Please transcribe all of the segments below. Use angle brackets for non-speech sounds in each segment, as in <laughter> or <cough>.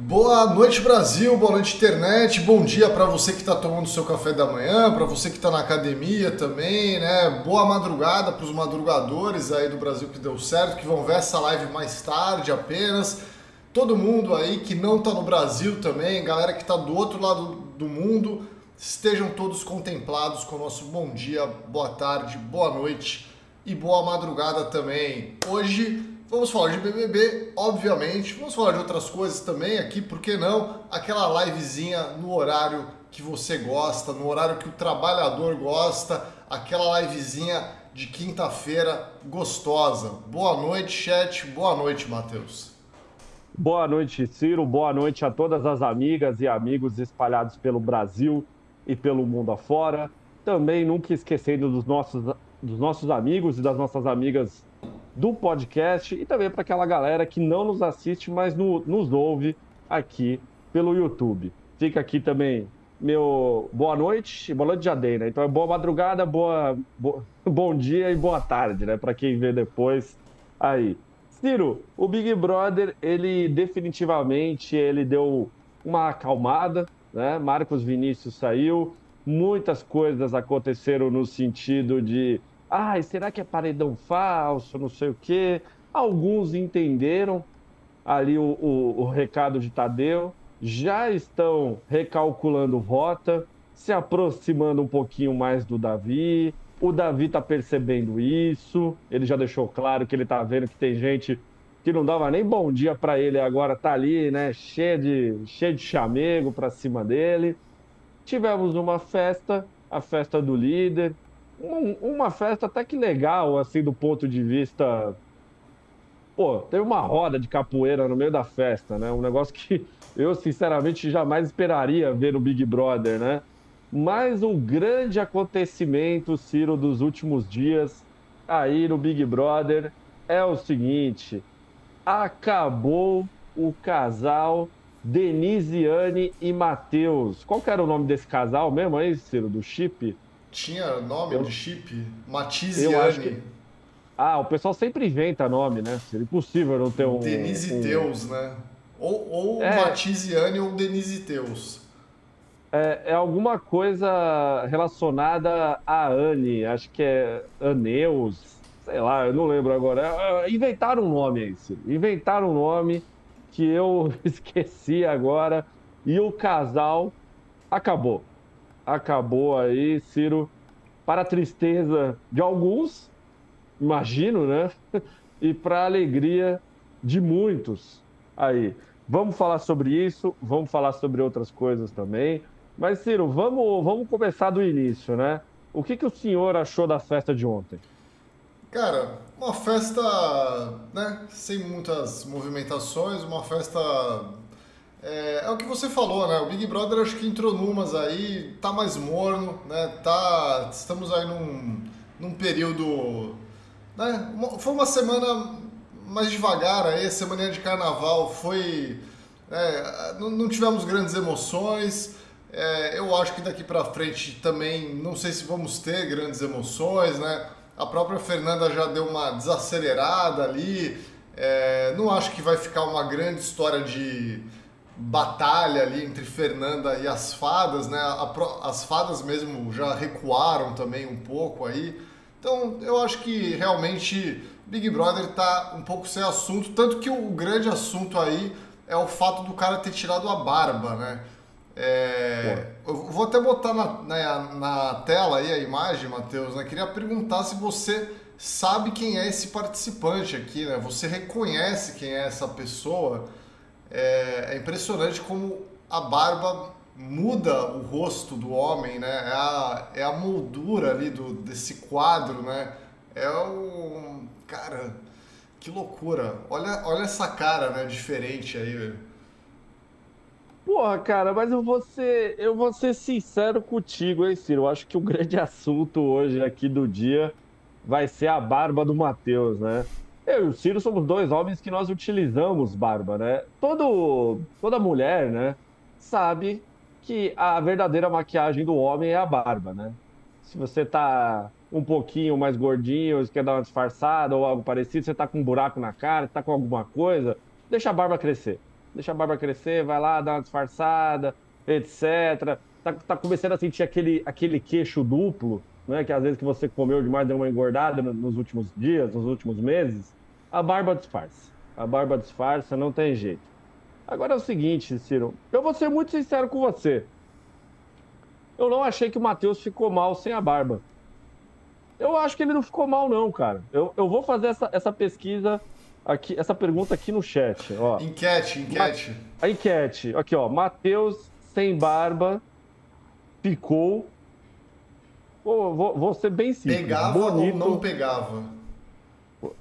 Boa noite, Brasil. Boa noite, internet. Bom dia para você que está tomando seu café da manhã, para você que está na academia também, né? Boa madrugada para os madrugadores aí do Brasil que deu certo, que vão ver essa live mais tarde apenas. Todo mundo aí que não está no Brasil também, galera que está do outro lado do mundo, estejam todos contemplados com o nosso bom dia, boa tarde, boa noite e boa madrugada também. Hoje Vamos falar de BBB, obviamente. Vamos falar de outras coisas também aqui, por que não? Aquela livezinha no horário que você gosta, no horário que o trabalhador gosta, aquela livezinha de quinta-feira gostosa. Boa noite, chat. Boa noite, Matheus. Boa noite, Ciro. Boa noite a todas as amigas e amigos espalhados pelo Brasil e pelo mundo afora. Também nunca esquecendo dos nossos, dos nossos amigos e das nossas amigas do podcast e também para aquela galera que não nos assiste, mas no, nos ouve aqui pelo YouTube. Fica aqui também meu boa noite, boa noite já dei, né? Então é boa madrugada, boa, bo, <laughs> bom dia e boa tarde, né? Para quem vê depois aí. Ciro, o Big Brother, ele definitivamente ele deu uma acalmada, né? Marcos Vinícius saiu, muitas coisas aconteceram no sentido de Ai, será que é paredão falso? Não sei o quê. Alguns entenderam ali o, o, o recado de Tadeu, já estão recalculando rota, se aproximando um pouquinho mais do Davi. O Davi está percebendo isso, ele já deixou claro que ele está vendo que tem gente que não dava nem bom dia para ele, agora está ali, né, cheio de, cheio de chamego para cima dele. Tivemos uma festa, a festa do líder, um, uma festa até que legal, assim, do ponto de vista. Pô, teve uma roda de capoeira no meio da festa, né? Um negócio que <laughs> eu, sinceramente, jamais esperaria ver no Big Brother, né? Mas o grande acontecimento, Ciro, dos últimos dias aí no Big Brother é o seguinte: acabou o casal Denisiane e Matheus. Qual que era o nome desse casal mesmo aí, Ciro, do chip? Tinha nome eu... de chip? Matiziane. Que... Ah, o pessoal sempre inventa nome, né? Seria impossível não ter um. Denise um... Teus, né? Ou, ou é... Matiziane ou Denise Teus. É, é, alguma coisa relacionada a Anne, acho que é Aneus, sei lá, eu não lembro agora. É, é, inventaram um nome aí, Ciro. Inventaram um nome que eu <laughs> esqueci agora. E o casal acabou acabou aí, Ciro, para a tristeza de alguns, imagino, né? <laughs> E para a alegria de muitos aí. Vamos falar sobre isso, vamos falar sobre outras coisas também. Mas, Ciro, vamos, vamos começar do início, né? O que, que o senhor achou da festa de ontem? Cara, uma festa, né, sem muitas movimentações, uma festa é, é, o que você falou, né? O Big Brother acho que entrou numas aí, tá mais morno, né? Tá, estamos aí num, num período. Né? Foi uma semana mais devagar aí, a semana de carnaval foi. É, não, não, tivemos grandes emoções. É, eu acho que daqui para frente também não sei se vamos ter grandes emoções, né? A própria Fernanda já deu uma desacelerada ali. É, não acho que vai ficar uma grande história de batalha ali entre Fernanda e as fadas, né? As fadas mesmo já recuaram também um pouco aí. Então eu acho que realmente Big Brother tá um pouco sem assunto, tanto que o grande assunto aí é o fato do cara ter tirado a barba, né? É, eu vou até botar na, na, na, tela aí a imagem, Matheus, né? Queria perguntar se você sabe quem é esse participante aqui, né? Você reconhece quem é essa pessoa? É, é impressionante como a barba muda o rosto do homem, né? É a, é a moldura ali do, desse quadro, né? É o. Cara, que loucura. Olha, olha essa cara, né? Diferente aí, velho. Porra, cara, mas eu vou ser, eu vou ser sincero contigo, hein, Ciro? Eu acho que o <laughs> grande assunto hoje aqui do dia vai ser a barba do Matheus, né? Eu e o Ciro somos dois homens que nós utilizamos barba, né? Todo, toda mulher, né, sabe que a verdadeira maquiagem do homem é a barba, né? Se você tá um pouquinho mais gordinho, quer dar uma disfarçada ou algo parecido, você tá com um buraco na cara, tá com alguma coisa, deixa a barba crescer. deixa a barba crescer, vai lá, dá uma disfarçada, etc. Tá, tá começando a sentir aquele, aquele queixo duplo, né? Que às vezes que você comeu demais deu uma engordada nos últimos dias, nos últimos meses. A barba disfarça. A barba disfarça, não tem jeito. Agora é o seguinte, Ciro, eu vou ser muito sincero com você. Eu não achei que o Matheus ficou mal sem a barba. Eu acho que ele não ficou mal, não, cara. Eu, eu vou fazer essa, essa pesquisa aqui, essa pergunta aqui no chat. Ó. Enquete, enquete. A enquete. Aqui, ó. Matheus sem barba ficou. Vou, vou, vou ser bem simples. Pegava bonito. ou não pegava?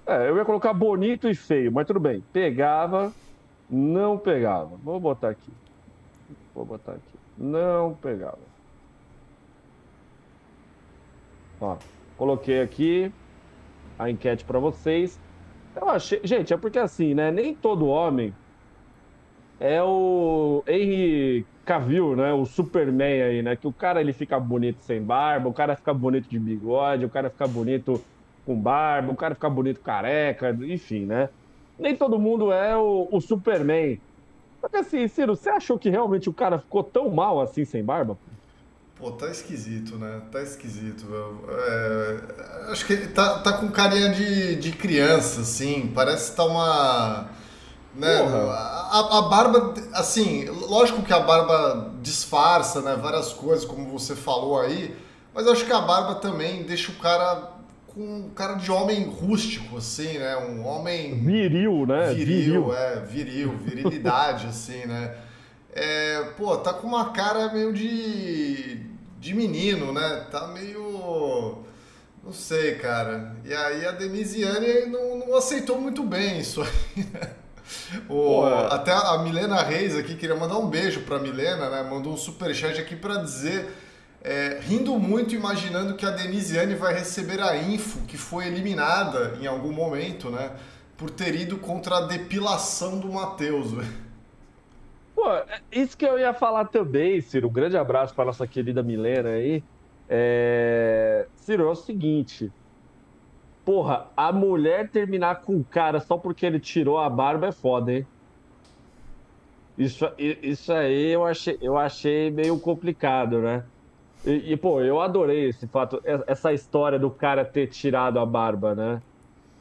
É, eu ia colocar bonito e feio, mas tudo bem. Pegava, não pegava. Vou botar aqui. Vou botar aqui. Não pegava. Ó, coloquei aqui a enquete para vocês. Eu achei, gente, é porque assim, né? Nem todo homem é o Henry Cavill, né? O Superman aí, né? Que o cara ele fica bonito sem barba, o cara fica bonito de bigode, o cara fica bonito com barba, o cara fica bonito careca, enfim, né? Nem todo mundo é o, o Superman. Só que assim, Ciro, você achou que realmente o cara ficou tão mal assim sem barba? Pô, tá esquisito, né? Tá esquisito, é, acho que tá, tá com carinha de, de criança, assim. Parece que tá uma. Né? A, a, barba, assim, lógico que a barba disfarça, né? Várias coisas, como você falou aí. Mas acho que a barba também deixa o cara com um cara de homem rústico, assim, né? Um homem. Viril, né? Viril, viril. é, viril, virilidade, <laughs> assim, né? É, pô, tá com uma cara meio de, de menino, né? Tá meio. Não sei, cara. E aí a Denisiane não, não aceitou muito bem isso aí, né? O, até a Milena Reis aqui queria mandar um beijo pra Milena, né? Mandou um superchat aqui para dizer, é, rindo muito, imaginando que a Denisiane vai receber a info que foi eliminada em algum momento, né? Por ter ido contra a depilação do Matheus. Pô, é isso que eu ia falar também, Ciro. Um grande abraço para nossa querida Milena aí. É... Ciro, é o seguinte. Porra, a mulher terminar com o cara só porque ele tirou a barba é foda, hein? Isso, isso aí eu achei, eu achei meio complicado, né? E, e, pô, eu adorei esse fato, essa história do cara ter tirado a barba, né?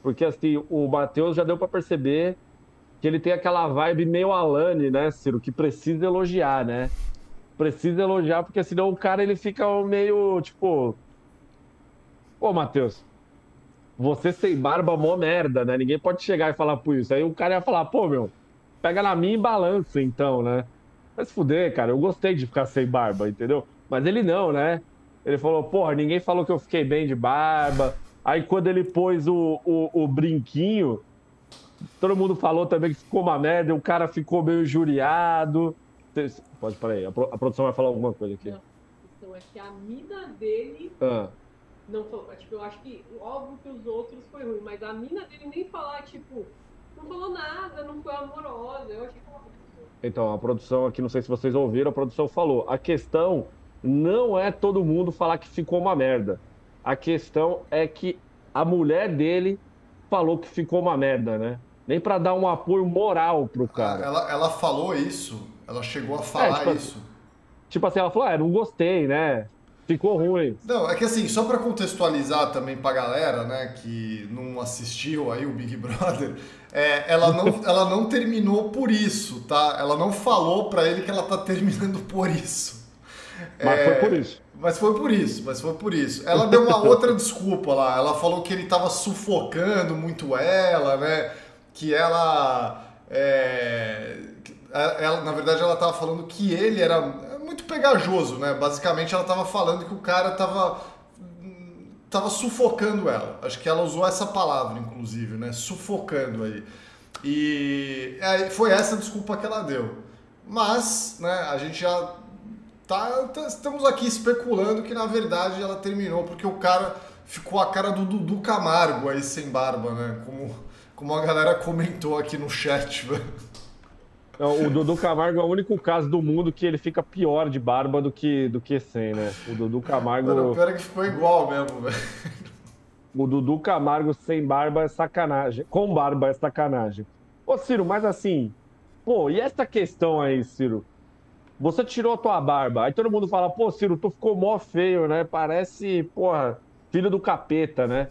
Porque assim, o Matheus já deu para perceber que ele tem aquela vibe meio Alane, né, Ciro? Que precisa elogiar, né? Precisa elogiar, porque senão o cara ele fica meio tipo. Ô, Matheus, você sem barba mó merda, né? Ninguém pode chegar e falar por isso. Aí o cara ia falar, pô, meu, pega na minha e balança, então, né? Mas fuder, cara, eu gostei de ficar sem barba, entendeu? Mas ele não, né? Ele falou, porra, ninguém falou que eu fiquei bem de barba. Aí quando ele pôs o, o, o brinquinho, Todo mundo falou também que ficou uma merda, o cara ficou meio injuriado. Pode, peraí, a, a produção vai falar alguma coisa aqui. Não, então é que a mina dele ah. não falou. Tipo, eu acho que, óbvio que os outros foi ruim, mas a mina dele nem falar, tipo, não falou nada, não foi amorosa. Eu achei que Então, a produção aqui, não sei se vocês ouviram, a produção falou. A questão não é todo mundo falar que ficou uma merda. A questão é que a mulher dele falou que ficou uma merda, né? Nem para dar um apoio moral pro cara. Ela, ela falou isso, ela chegou a falar é, tipo, isso. Tipo assim, ela falou, ah, não gostei, né? Ficou ruim. Não, é que assim, só para contextualizar também pra galera, né, que não assistiu aí o Big <laughs> Brother, é, ela, não, ela não terminou por isso, tá? Ela não falou para ele que ela tá terminando por isso. Mas é, foi por isso. Mas foi por isso, mas foi por isso. Ela deu uma outra desculpa lá. Ela falou que ele tava sufocando muito ela, né? Que ela. É, ela na verdade, ela tava falando que ele era muito pegajoso, né? Basicamente, ela tava falando que o cara tava. tava sufocando ela. Acho que ela usou essa palavra, inclusive, né? Sufocando aí. E é, foi essa desculpa que ela deu. Mas, né, a gente já Tá, tá, estamos aqui especulando que na verdade ela terminou porque o cara ficou a cara do Dudu Camargo aí sem barba, né? Como, como a galera comentou aqui no chat, <laughs> velho. o Dudu Camargo é o único caso do mundo que ele fica pior de barba do que, do que sem, né? O Dudu Camargo. Mano, o pior é que ficou igual mesmo, velho. O Dudu Camargo sem barba é sacanagem. Com barba é sacanagem. Ô, Ciro, mas assim, pô, e essa questão aí, Ciro? Você tirou a tua barba. Aí todo mundo fala, pô, Ciro, tu ficou mó feio, né? Parece, porra, filho do capeta, né?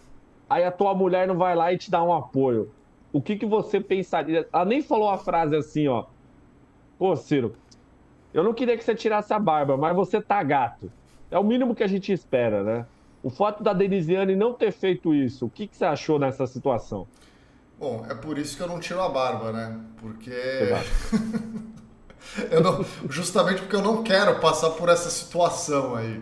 Aí a tua mulher não vai lá e te dá um apoio. O que, que você pensaria? Ela nem falou a frase assim, ó. Pô, Ciro, eu não queria que você tirasse a barba, mas você tá gato. É o mínimo que a gente espera, né? O fato da Denisiane não ter feito isso, o que, que você achou nessa situação? Bom, é por isso que eu não tiro a barba, né? Porque. <laughs> eu não, justamente porque eu não quero passar por essa situação aí.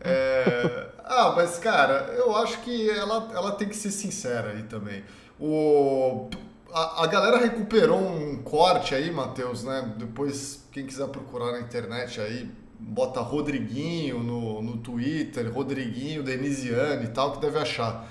É... <laughs> Ah, mas cara, eu acho que ela, ela tem que ser sincera aí também. O... A, a galera recuperou um corte aí, Matheus, né? Depois, quem quiser procurar na internet aí, bota Rodriguinho no, no Twitter, Rodriguinho, Denisiane e tal, que deve achar.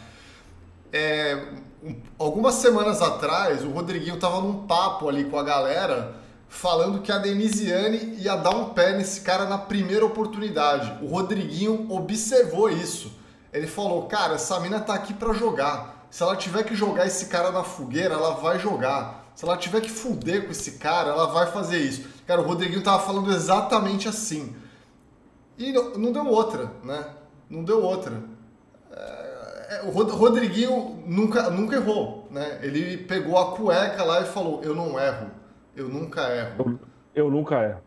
É, um, algumas semanas atrás, o Rodriguinho tava num papo ali com a galera falando que a Denisiane ia dar um pé nesse cara na primeira oportunidade. O Rodriguinho observou isso. Ele falou: "Cara, essa mina tá aqui para jogar. Se ela tiver que jogar esse cara na fogueira, ela vai jogar. Se ela tiver que fuder com esse cara, ela vai fazer isso." Cara, o Rodriguinho tava falando exatamente assim. E não, deu outra, né? Não deu outra. É, o Rodriguinho nunca, nunca errou, né? Ele pegou a cueca lá e falou: Eu não erro. Eu nunca erro. Eu, eu nunca erro.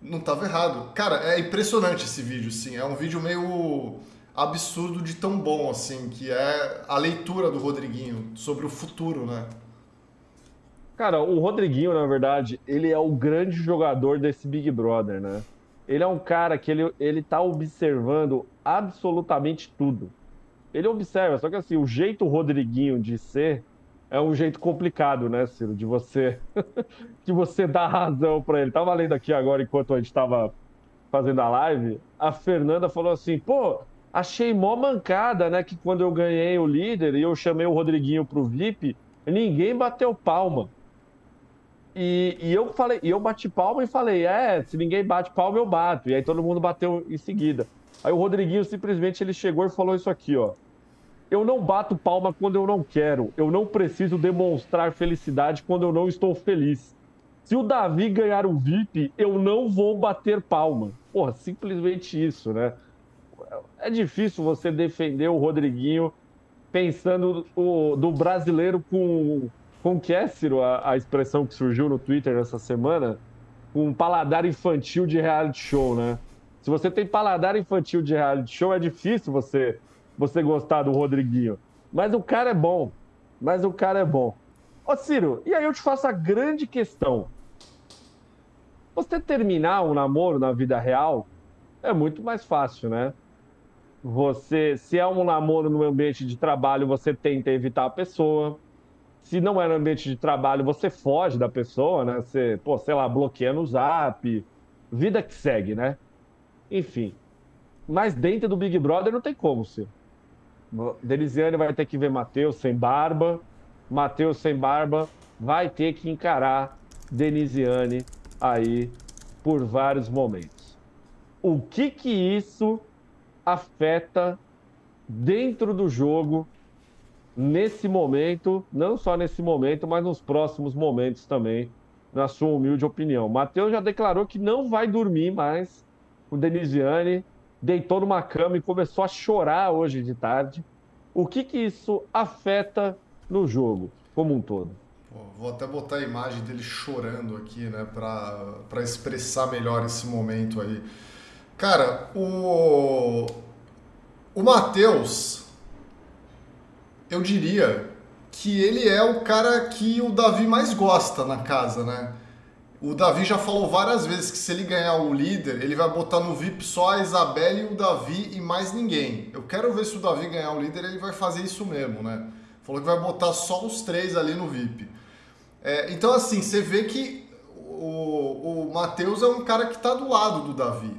Não estava errado. Cara, é impressionante esse vídeo, sim. É um vídeo meio absurdo de tão bom, assim, que é a leitura do Rodriguinho sobre o futuro, né? Cara, o Rodriguinho, na verdade, ele é o grande jogador desse Big Brother, né? Ele é um cara que ele, ele tá observando absolutamente tudo. Ele observa, só que assim, o jeito Rodriguinho de ser é um jeito complicado, né, Ciro, de você <laughs> de você dar razão para ele. Tava lendo aqui agora enquanto a gente tava fazendo a live, a Fernanda falou assim: "Pô, achei mó mancada, né, que quando eu ganhei o líder e eu chamei o Rodriguinho pro VIP, ninguém bateu palma". E, e eu falei, eu bati palma e falei: "É, se ninguém bate palma eu bato". E aí todo mundo bateu em seguida. Aí o Rodriguinho simplesmente ele chegou e falou isso aqui, ó. Eu não bato palma quando eu não quero. Eu não preciso demonstrar felicidade quando eu não estou feliz. Se o Davi ganhar o VIP, eu não vou bater palma. Porra, simplesmente isso, né? É difícil você defender o Rodriguinho pensando o, do brasileiro com, com que é, a, a expressão que surgiu no Twitter essa semana, com um paladar infantil de reality show, né? Se você tem paladar infantil de reality show, é difícil você você gostar do Rodriguinho. Mas o cara é bom. Mas o cara é bom. Ô, Ciro, e aí eu te faço a grande questão. Você terminar um namoro na vida real é muito mais fácil, né? Você, se é um namoro no ambiente de trabalho, você tenta evitar a pessoa. Se não é no ambiente de trabalho, você foge da pessoa, né? Você, pô, sei lá, bloqueia no zap. Vida que segue, né? Enfim. Mas dentro do Big Brother não tem como, Ciro. Denisiane vai ter que ver Matheus sem barba. Matheus sem barba vai ter que encarar Denisiane aí por vários momentos. O que que isso afeta dentro do jogo nesse momento, não só nesse momento, mas nos próximos momentos também, na sua humilde opinião. Matheus já declarou que não vai dormir mais com Denisiane deitou numa cama e começou a chorar hoje de tarde. O que, que isso afeta no jogo como um todo? Vou até botar a imagem dele chorando aqui, né, para expressar melhor esse momento aí. Cara, o, o Matheus, eu diria que ele é o cara que o Davi mais gosta na casa, né? O Davi já falou várias vezes que se ele ganhar o líder, ele vai botar no VIP só a Isabelle e o Davi e mais ninguém. Eu quero ver se o Davi ganhar o líder, ele vai fazer isso mesmo, né? Falou que vai botar só os três ali no VIP. É, então, assim, você vê que o, o Matheus é um cara que está do lado do Davi.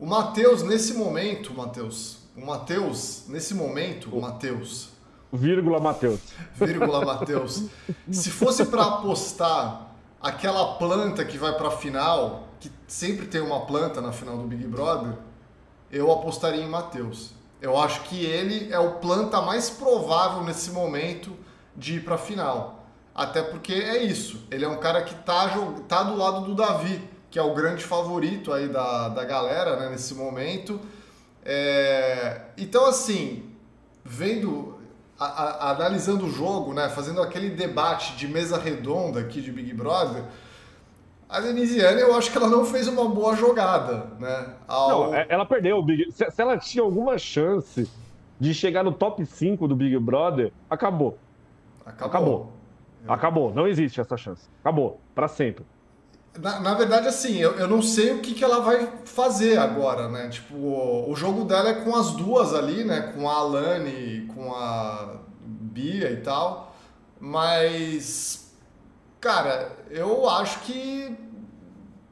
O Matheus, nesse momento, Matheus, o Matheus, nesse momento, o Matheus. Vírgula Matheus. Vírgula Matheus. <laughs> se fosse para apostar aquela planta que vai para a final, que sempre tem uma planta na final do Big Brother, eu apostaria em Matheus. Eu acho que ele é o planta mais provável nesse momento de ir para a final. Até porque é isso, ele é um cara que tá, tá do lado do Davi, que é o grande favorito aí da, da galera né, nesse momento. É, então, assim, vendo, a, a, analisando o jogo, né, fazendo aquele debate de mesa redonda aqui de Big Brother, a Denisiane, eu acho que ela não fez uma boa jogada, né? Ao... Não, é, ela perdeu. Se, se ela tinha alguma chance de chegar no top 5 do Big Brother, acabou. Acabou. Acabou. Acabou. Não existe essa chance. Acabou. para sempre. Na, na, verdade, assim, eu, eu não sei o que, que ela vai fazer agora, né? Tipo, o, o jogo dela é com as duas ali, né? Com a Alane, com a Bia e tal. Mas, cara, eu acho que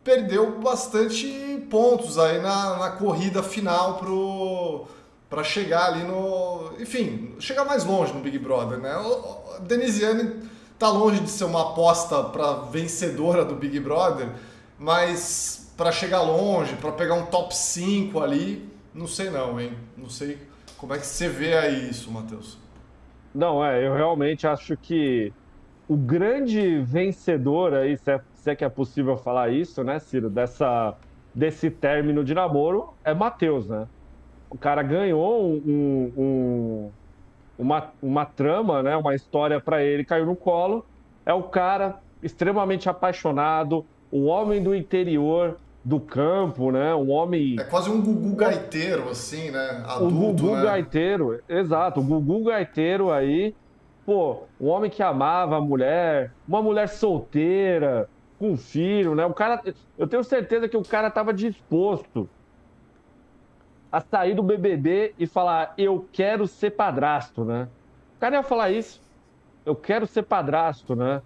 perdeu bastante pontos aí na, na corrida final pro para chegar ali no, enfim, chegar mais longe no Big Brother, né? O, o Denisiane tá longe de ser uma aposta para vencedora do Big Brother, mas para chegar longe, para pegar um top 5 ali, não sei não, hein? Não sei como é que você vê aí isso, Matheus. Não, é, eu realmente acho que o grande vencedor aí, se é, se é que é possível falar isso, né, Ciro, dessa, desse término de namoro é Matheus, né? O cara ganhou um, um uma, uma trama, né, uma história para ele, caiu no colo. É o cara extremamente apaixonado, um homem do interior do campo, né? Um homem. É quase um Gugu gaiteiro, assim, né? Adulto, o Gugu né? gaiteiro, exato. O Gugu gaiteiro aí, pô, um homem que amava a mulher, uma mulher solteira, com filho, né? O cara, eu tenho certeza que o cara estava disposto a sair do BBB e falar: eu quero ser padrasto, né? O cara ia falar isso. Eu quero ser padrasto, né?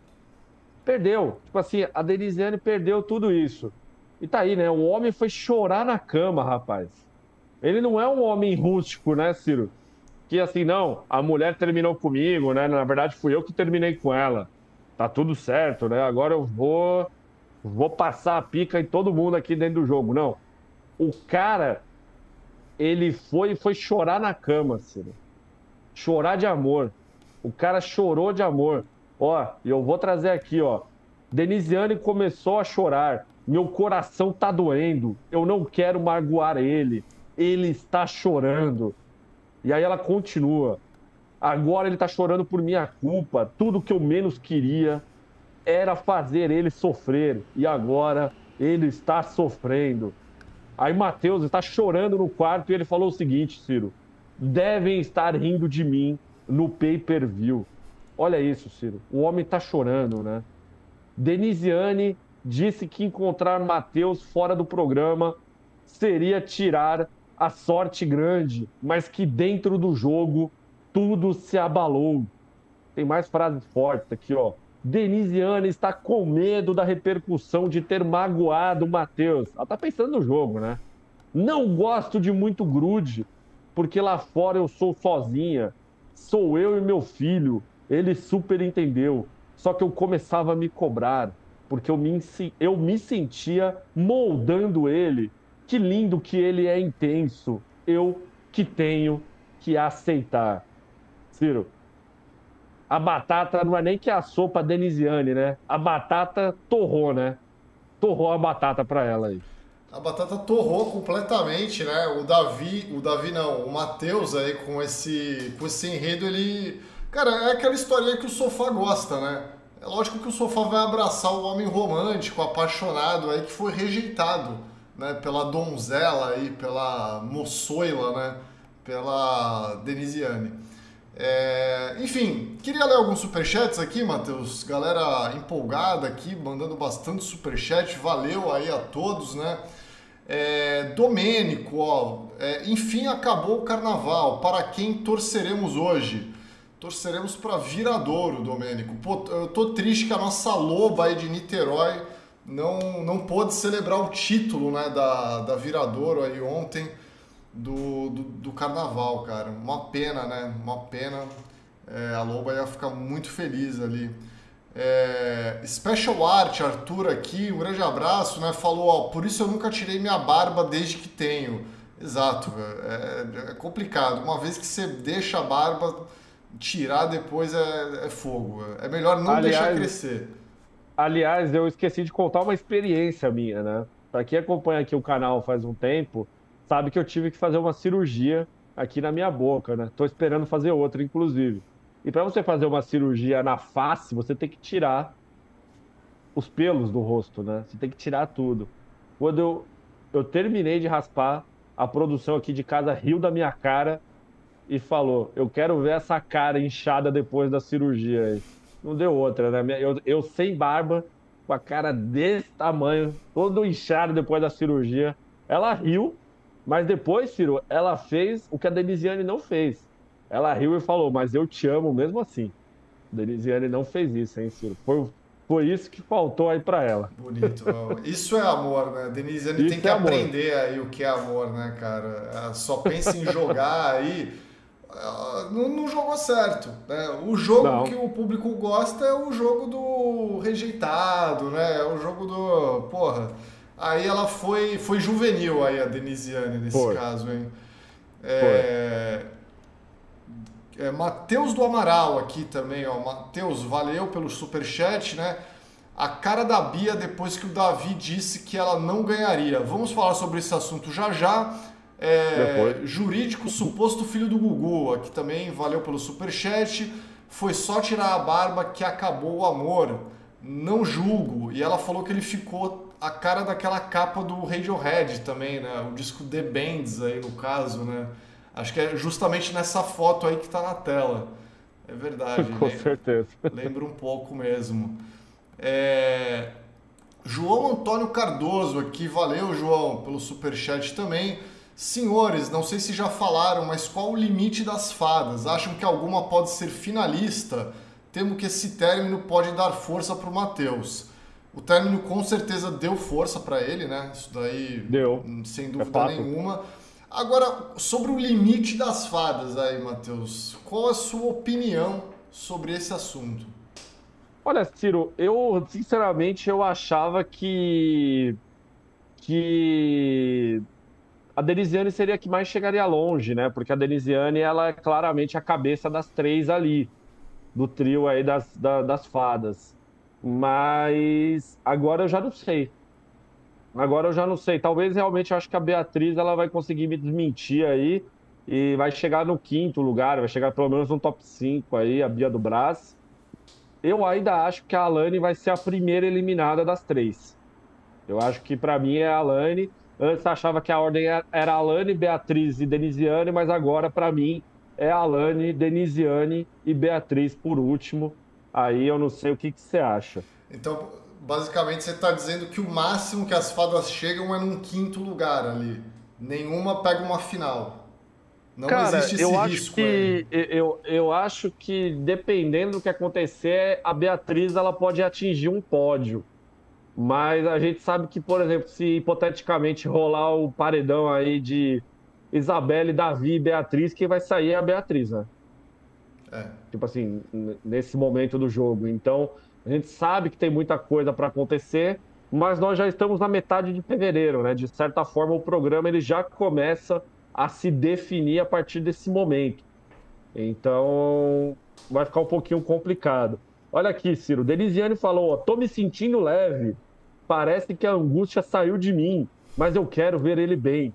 Perdeu. Tipo assim, a Denisiane perdeu tudo isso. E tá aí, né? O homem foi chorar na cama, rapaz. Ele não é um homem rústico, né, Ciro? Que assim, não, a mulher terminou comigo, né? Na verdade, fui eu que terminei com ela. Tá tudo certo, né? Agora eu vou vou passar a pica em todo mundo aqui dentro do jogo. Não. O cara ele foi foi chorar na cama, Ciro. Chorar de amor. O cara chorou de amor. Ó, e eu vou trazer aqui, ó. Denisiane começou a chorar. Meu coração tá doendo. Eu não quero magoar ele. Ele está chorando. E aí ela continua. Agora ele tá chorando por minha culpa. Tudo que eu menos queria era fazer ele sofrer. E agora ele está sofrendo. Aí Matheus está chorando no quarto e ele falou o seguinte, Ciro: devem estar rindo de mim no pay-per-view. Olha isso, Ciro. O homem está chorando, né? Denisiane disse que encontrar Matheus fora do programa seria tirar a sorte grande, mas que dentro do jogo tudo se abalou. Tem mais frases fortes aqui, ó. Denisiane está com medo da repercussão de ter magoado o Matheus. Ela tá pensando no jogo, né? Não gosto de muito grude, porque lá fora eu sou sozinha. Sou eu e meu filho. Ele super entendeu. Só que eu começava a me cobrar, porque eu me, eu me sentia moldando ele. Que lindo que ele é intenso. Eu que tenho que aceitar. Ciro, a batata não é nem que a sopa Denisiane, né? A batata torrou, né? Torrou a batata para ela aí. A batata torrou completamente, né? O Davi, o Davi não, o Matheus aí com esse, com esse enredo, ele. Cara, é aquela historinha que o sofá gosta, né? É lógico que o sofá vai abraçar o homem romântico, apaixonado aí, que foi rejeitado, né? Pela donzela aí, pela moçoila, né? Pela Denisiane. É, enfim, queria ler alguns superchats aqui, Matheus. Galera empolgada aqui, mandando bastante superchat. Valeu aí a todos, né? É, Domênico, ó, é, enfim acabou o carnaval. Para quem torceremos hoje? Torceremos para Viradouro, Domênico. Pô, eu tô triste que a nossa loba aí de Niterói não, não pôde celebrar o título né, da, da Viradouro aí ontem do, do, do, carnaval, cara. Uma pena, né? Uma pena. É, a Loba ia ficar muito feliz ali. É, Special Art, Arthur aqui, um grande abraço, né? Falou, ó, por isso eu nunca tirei minha barba desde que tenho. Exato, é, é complicado. Uma vez que você deixa a barba, tirar depois é, é fogo. É melhor não aliás, deixar crescer. Aliás, eu esqueci de contar uma experiência minha, né? Para quem acompanha aqui o canal faz um tempo, sabe que eu tive que fazer uma cirurgia aqui na minha boca, né? Tô esperando fazer outra, inclusive. E para você fazer uma cirurgia na face, você tem que tirar os pelos do rosto, né? Você tem que tirar tudo. Quando eu, eu terminei de raspar, a produção aqui de casa riu da minha cara e falou: Eu quero ver essa cara inchada depois da cirurgia aí. Não deu outra, né? Eu, eu sem barba, com a cara desse tamanho, todo inchado depois da cirurgia. Ela riu, mas depois, Ciro, ela fez o que a Denisiane não fez. Ela riu e falou: Mas eu te amo mesmo assim. A Denisiane não fez isso, hein, Ciro? Foi, foi isso que faltou aí para ela. Bonito. Isso é amor, né? A Denisiane tem que é aprender aí o que é amor, né, cara? Ela só pensa em jogar aí não, não, jogou certo. Né? O jogo não. que o público gosta é o jogo do rejeitado, né? É o jogo do. Porra. Aí ela foi, foi juvenil aí, a Denisiane, nesse caso, hein? É, é, Matheus do Amaral aqui também, ó. Matheus, valeu pelo superchat, né? A cara da Bia depois que o Davi disse que ela não ganharia. Vamos falar sobre esse assunto já já. É, jurídico suposto filho do Gugu, aqui também valeu pelo superchat. Foi só tirar a barba que acabou o amor. Não julgo. E ela falou que ele ficou a cara daquela capa do Radiohead também, né? O disco The Bands aí no caso, né? Acho que é justamente nessa foto aí que tá na tela. É verdade. <laughs> Com certeza. Lembra um pouco mesmo. É... João Antônio Cardoso aqui, valeu João pelo superchat também. Senhores, não sei se já falaram, mas qual o limite das fadas? Acham que alguma pode ser finalista? Temo que esse término pode dar força para o Matheus. O término com certeza deu força para ele, né? Isso daí, deu. sem é dúvida é nenhuma. Agora, sobre o limite das fadas aí, Matheus, qual a sua opinião sobre esse assunto? Olha, Ciro, eu sinceramente eu achava que que a Denisiane seria a que mais chegaria longe, né? Porque a Denisiane, ela é claramente a cabeça das três ali, do trio aí das, da, das fadas. Mas agora eu já não sei. Agora eu já não sei. Talvez realmente eu acho que a Beatriz ela vai conseguir me desmentir aí e vai chegar no quinto lugar, vai chegar pelo menos no top 5 aí, a Bia do Brás. Eu ainda acho que a Alane vai ser a primeira eliminada das três. Eu acho que para mim é a Alane. Antes achava que a ordem era Alane, Beatriz e Denisiane, mas agora, para mim, é Alane, Denisiane e Beatriz por último. Aí eu não sei o que, que você acha. Então, basicamente, você está dizendo que o máximo que as fadas chegam é num quinto lugar ali. Nenhuma pega uma final. Não Cara, existe esse eu risco. Acho que, eu, eu acho que, dependendo do que acontecer, a Beatriz ela pode atingir um pódio. Mas a gente sabe que, por exemplo, se hipoteticamente rolar o paredão aí de Isabelle, Davi e Beatriz, quem vai sair é a Beatriz, né? É. Tipo assim, nesse momento do jogo. Então, a gente sabe que tem muita coisa para acontecer, mas nós já estamos na metade de fevereiro, né? De certa forma, o programa ele já começa a se definir a partir desse momento. Então, vai ficar um pouquinho complicado. Olha aqui, Ciro. Denisiane falou: ó, tô me sentindo leve. Parece que a angústia saiu de mim, mas eu quero ver ele bem.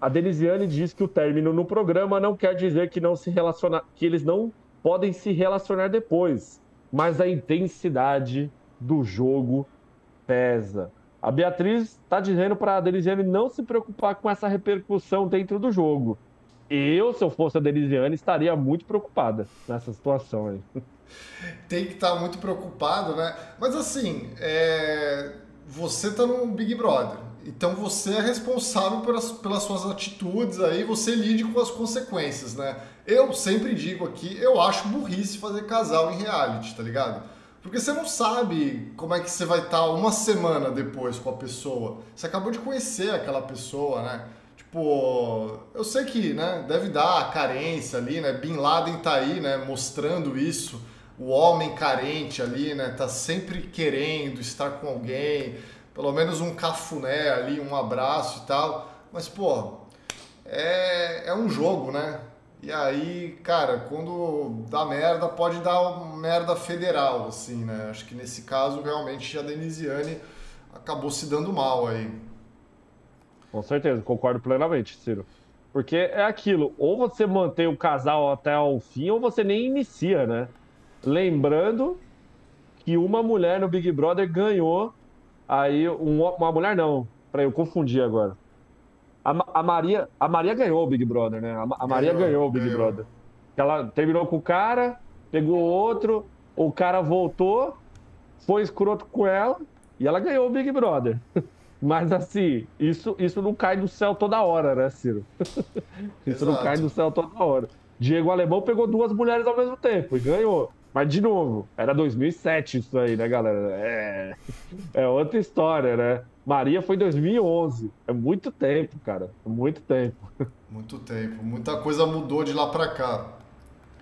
A Denisiane diz que o término no programa não quer dizer que não se relaciona, que eles não podem se relacionar depois, mas a intensidade do jogo pesa. A Beatriz está dizendo para a Denisiane não se preocupar com essa repercussão dentro do jogo. Eu, se eu fosse a Denisiane, estaria muito preocupada nessa situação aí. <laughs> Tem que estar tá muito preocupado, né? Mas assim, é você está no Big Brother. Então você é responsável pelas, pelas suas atitudes aí, você lide com as consequências, né? Eu sempre digo aqui, eu acho burrice fazer casal em reality, tá ligado? Porque você não sabe como é que você vai estar tá uma semana depois com a pessoa. Você acabou de conhecer aquela pessoa, né? Tipo, eu sei que, né, deve dar carência ali, né? Bin Laden tá aí, né, mostrando isso o homem carente ali, né? Tá sempre querendo estar com alguém, pelo menos um cafuné ali, um abraço e tal. Mas, pô, é, é um jogo, né? E aí, cara, quando dá merda, pode dar merda federal, assim, né? Acho que nesse caso, realmente, a Denisiane acabou se dando mal aí. Com certeza, concordo plenamente, Ciro. Porque é aquilo, ou você mantém o casal até o fim, ou você nem inicia, né? Lembrando que uma mulher no Big Brother ganhou. Aí, um, uma mulher não. Peraí, eu confundi agora. A, a, Maria, a Maria ganhou o Big Brother, né? A, a Maria ganhou, ganhou o Big ganhou. Brother. Ela terminou com o cara, pegou outro, o cara voltou, foi escroto com ela e ela ganhou o Big Brother. <laughs> Mas assim, isso, isso não cai do céu toda hora, né, Ciro? <laughs> isso Exato. não cai do céu toda hora. Diego Alemão pegou duas mulheres ao mesmo tempo e ganhou. Mas, de novo, era 2007 isso aí, né, galera? É, é outra história, né? Maria foi em 2011. É muito tempo, cara. É muito tempo. Muito tempo. Muita coisa mudou de lá para cá.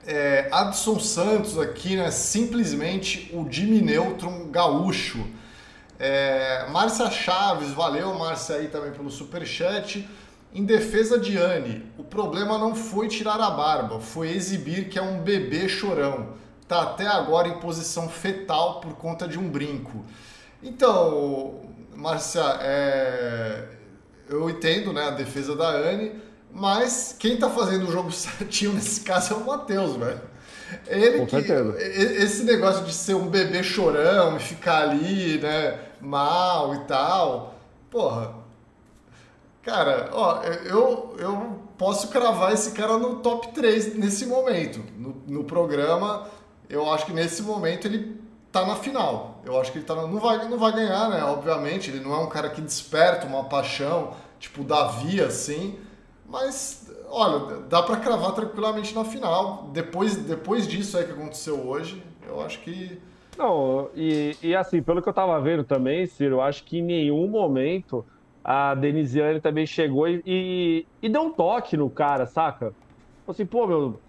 É, Adson Santos aqui, né? Simplesmente o Jimmy Neutron gaúcho. É, Márcia Chaves, valeu Márcia aí também pelo superchat. Em defesa de Anne, o problema não foi tirar a barba, foi exibir que é um bebê chorão. Tá até agora em posição fetal por conta de um brinco. Então, Márcia, é... eu entendo né, a defesa da Anne, mas quem tá fazendo o jogo <laughs> certinho nesse caso é o Matheus, velho. Ele Com que, certeza. esse negócio de ser um bebê chorão e ficar ali, né, mal e tal, porra. Cara, ó, eu, eu posso cravar esse cara no top 3 nesse momento. No, no programa, eu acho que nesse momento ele tá na final. Eu acho que ele tá não vai não vai ganhar, né? Obviamente, ele não é um cara que desperta uma paixão, tipo Davi assim, mas olha, dá para cravar tranquilamente na final. Depois, depois disso aí que aconteceu hoje, eu acho que. Não, e, e assim, pelo que eu tava vendo também, Ciro, eu acho que em nenhum momento a Denisiane também chegou e, e, e deu um toque no cara, saca? Assim, pô, meu,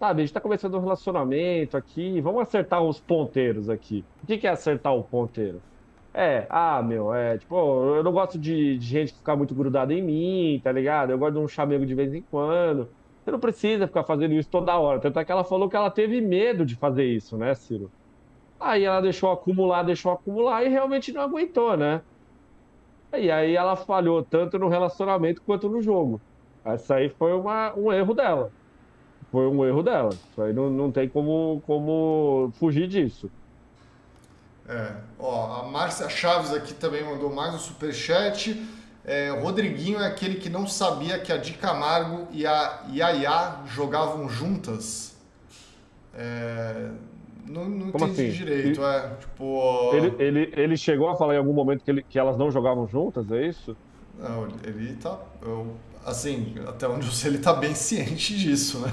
sabe, a gente tá começando um relacionamento aqui, vamos acertar os ponteiros aqui. O que, que é acertar o ponteiro? É, ah, meu, é, tipo, eu não gosto de, de gente que fica muito grudada em mim, tá ligado? Eu gosto de um chamego de vez em quando. Você não precisa ficar fazendo isso toda hora. Tanto é que ela falou que ela teve medo de fazer isso, né, Ciro? Aí ela deixou acumular, deixou acumular e realmente não aguentou, né? E aí ela falhou tanto no relacionamento quanto no jogo. Essa aí foi uma, um erro dela. Foi um erro dela. Isso aí não, não tem como, como fugir disso. É, ó, a Márcia Chaves aqui também mandou mais um superchat. É, Rodriguinho é aquele que não sabia que a Di Camargo e a Yaya jogavam juntas. É, não, não Como entendi assim? direito, é. Tipo. Ele, ele, ele chegou a falar em algum momento que, ele, que elas não jogavam juntas, é isso? Não, ele tá. Eu, assim, até onde eu sei, ele tá bem ciente disso, né?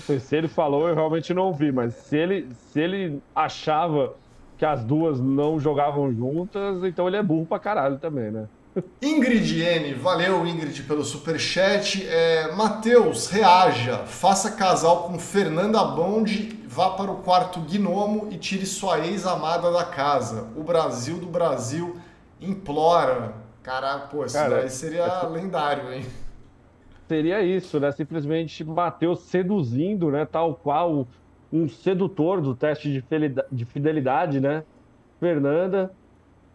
Se ele falou, eu realmente não ouvi, mas se ele, se ele achava que as duas não jogavam juntas, então ele é burro pra caralho também, né? Ingrid N, valeu Ingrid pelo superchat. É, Matheus, reaja, faça casal com Fernanda Bond, vá para o quarto gnomo e tire sua ex-amada da casa. O Brasil do Brasil implora. Caraca, pô, isso Cara, daí seria lendário, hein? Seria isso, né? Simplesmente Matheus seduzindo, né? Tal qual um sedutor do teste de fidelidade, né? Fernanda.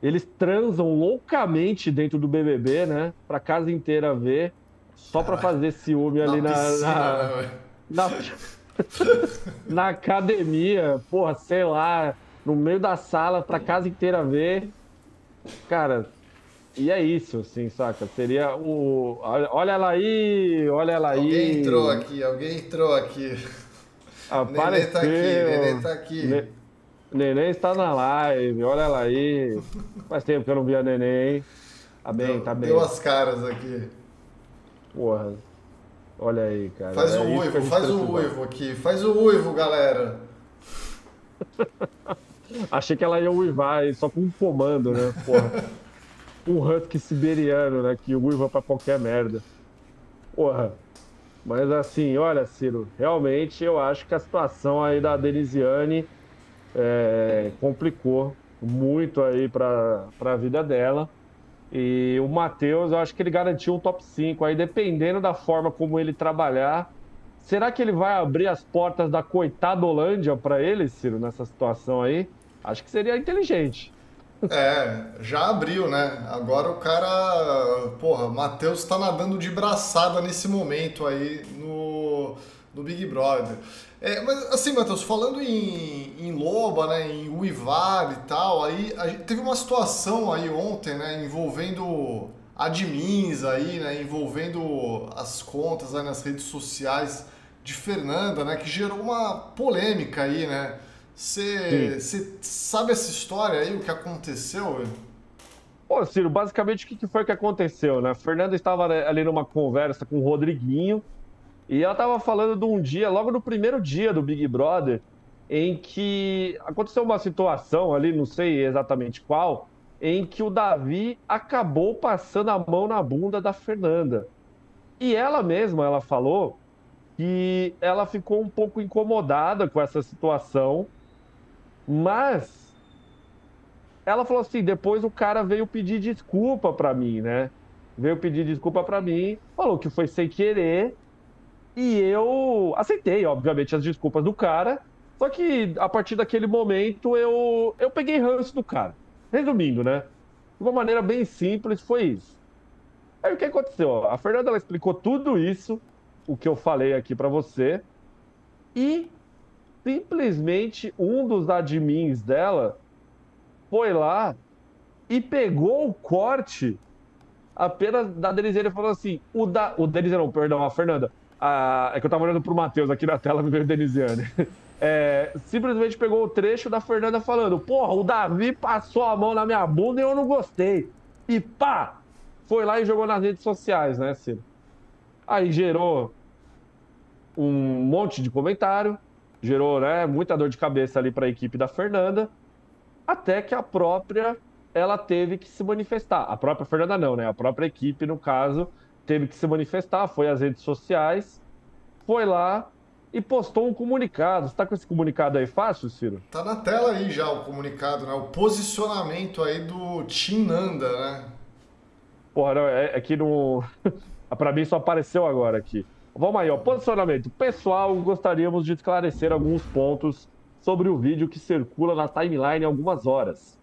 Eles transam loucamente dentro do BBB, né? Pra casa inteira ver, só para fazer ciúme ali na, piscina, na, né, na, <laughs> na, academia, porra, sei lá, no meio da sala pra casa inteira ver. Cara, e é isso, assim, saca? Seria o. Olha ela aí, olha ela alguém aí. Alguém entrou aqui, alguém entrou aqui. Apareceu. Neném tá aqui, Neném tá aqui. Neném está na live, olha ela aí. Faz tempo que eu não vi a Neném. Tá bem, deu, tá bem. Deu as caras aqui. Porra. Olha aí, cara. Faz é o uivo, faz o uivo aqui. Faz o uivo, galera. <laughs> Achei que ela ia uivar só com um comando, né? Porra. <laughs> um husky siberiano, né? Que uiva pra qualquer merda. Porra. Mas assim, olha, Ciro, realmente eu acho que a situação aí da Denisiane é, complicou muito aí para a vida dela. E o Matheus, eu acho que ele garantiu um top 5. Aí, dependendo da forma como ele trabalhar, será que ele vai abrir as portas da coitada Holândia para ele, Ciro, nessa situação aí? Acho que seria inteligente. É, já abriu, né? Agora o cara. Porra, Matheus tá nadando de braçada nesse momento aí no, no Big Brother. É, mas assim, Matheus, falando em, em Loba, né, em Uivar e tal, aí teve uma situação aí ontem, né, envolvendo admins aí, né, envolvendo as contas aí nas redes sociais de Fernanda, né, que gerou uma polêmica aí, né? Você sabe essa história aí, o que aconteceu? Pô, Ciro, basicamente o que foi que aconteceu, né? A Fernanda estava ali numa conversa com o Rodriguinho, e ela estava falando de um dia, logo no primeiro dia do Big Brother, em que aconteceu uma situação ali, não sei exatamente qual, em que o Davi acabou passando a mão na bunda da Fernanda. E ela mesma, ela falou que ela ficou um pouco incomodada com essa situação, mas ela falou assim, depois o cara veio pedir desculpa para mim, né? Veio pedir desculpa para mim, falou que foi sem querer e eu aceitei, obviamente, as desculpas do cara. Só que a partir daquele momento eu, eu peguei ranço do cara. Resumindo, né? De uma maneira bem simples, foi isso. Aí o que aconteceu? A Fernanda ela explicou tudo isso, o que eu falei aqui para você, e simplesmente um dos admins dela foi lá e pegou o corte apenas da Denise. Ele falou assim: o da. O Denise, não, perdão, a Fernanda é que eu tava olhando pro Matheus aqui na tela, <laughs> me veio Denisiane. É, simplesmente pegou o trecho da Fernanda falando: Porra, o Davi passou a mão na minha bunda e eu não gostei. E pá! Foi lá e jogou nas redes sociais, né, Ciro? Aí gerou um monte de comentário, gerou né, muita dor de cabeça ali para a equipe da Fernanda, até que a própria ela teve que se manifestar. A própria Fernanda não, né? A própria equipe, no caso, teve que se manifestar, foi às redes sociais, foi lá e postou um comunicado. Você tá com esse comunicado aí fácil, Ciro? Tá na tela aí já o comunicado, né? O posicionamento aí do Tim Nanda, né? Porra, não, é, é que no. <laughs> pra mim só apareceu agora aqui. Vamos aí, ó. Posicionamento. Pessoal, gostaríamos de esclarecer alguns pontos sobre o vídeo que circula na timeline há algumas horas.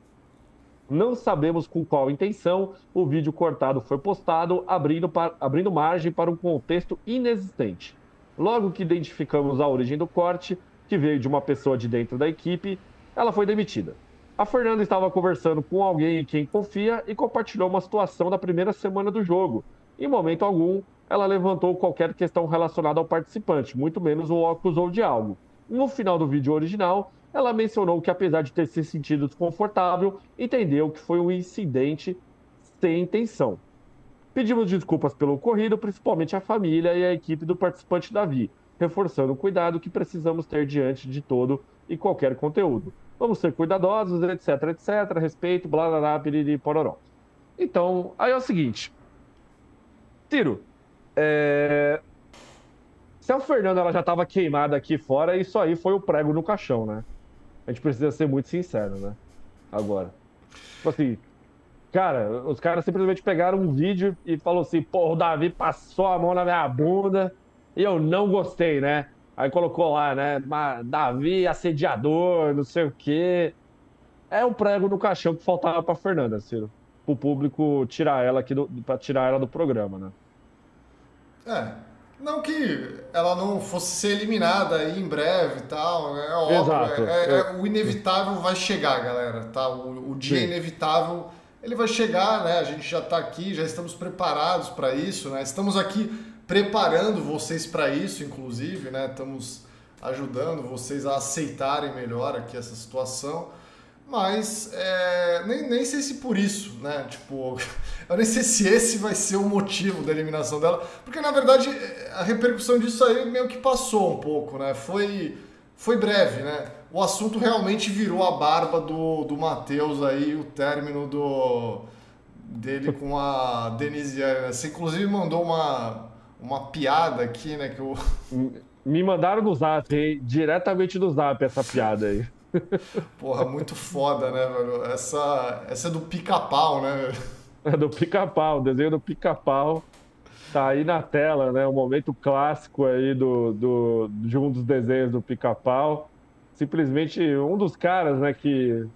Não sabemos com qual intenção o vídeo cortado foi postado, abrindo, abrindo margem para um contexto inexistente. Logo que identificamos a origem do corte, que veio de uma pessoa de dentro da equipe, ela foi demitida. A Fernanda estava conversando com alguém em quem confia e compartilhou uma situação da primeira semana do jogo. Em momento algum, ela levantou qualquer questão relacionada ao participante, muito menos o acusou de algo. No final do vídeo original, ela mencionou que, apesar de ter se sentido desconfortável, entendeu que foi um incidente sem intenção. Pedimos desculpas pelo ocorrido, principalmente à família e à equipe do participante Davi, reforçando o cuidado que precisamos ter diante de todo e qualquer conteúdo. Vamos ser cuidadosos, etc, etc, respeito, blá blá blá, piriri, pororó. Então, aí é o seguinte. Tiro, é... se a Fernanda ela já estava queimada aqui fora, isso aí foi o prego no caixão, né? A gente precisa ser muito sincero, né? Agora. Tipo assim, cara, os caras simplesmente pegaram um vídeo e falou assim, pô, o Davi passou a mão na minha bunda e eu não gostei, né? Aí colocou lá, né? Davi assediador, não sei o quê. É um prego no caixão que faltava pra Fernanda, Ciro. Pro público tirar ela aqui do, pra tirar ela do programa, né? É, não que ela não fosse ser eliminada aí em breve e tal, né? É óbvio, Exato. É, é, é, o inevitável vai chegar, galera, tá? O, o dia Sim. inevitável, ele vai chegar, né? A gente já está aqui, já estamos preparados para isso, né? Estamos aqui preparando vocês para isso, inclusive, né? Estamos ajudando vocês a aceitarem melhor aqui essa situação. Mas é, nem, nem sei se por isso, né? Tipo, <laughs> eu nem sei se esse vai ser o motivo da eliminação dela, porque na verdade a repercussão disso aí meio que passou um pouco, né? Foi, foi breve, né? O assunto realmente virou a barba do, do Matheus aí, o término do dele com a Denise. Você inclusive mandou uma, uma piada aqui, né? Que eu... Me mandaram no zap, hein? diretamente no zap essa piada aí. Porra, muito foda, né, velho? Essa, essa é do pica-pau, né? É do pica-pau, o desenho do pica-pau tá aí na tela, né? O momento clássico aí do, do, de um dos desenhos do pica-pau. Simplesmente um dos caras, né, que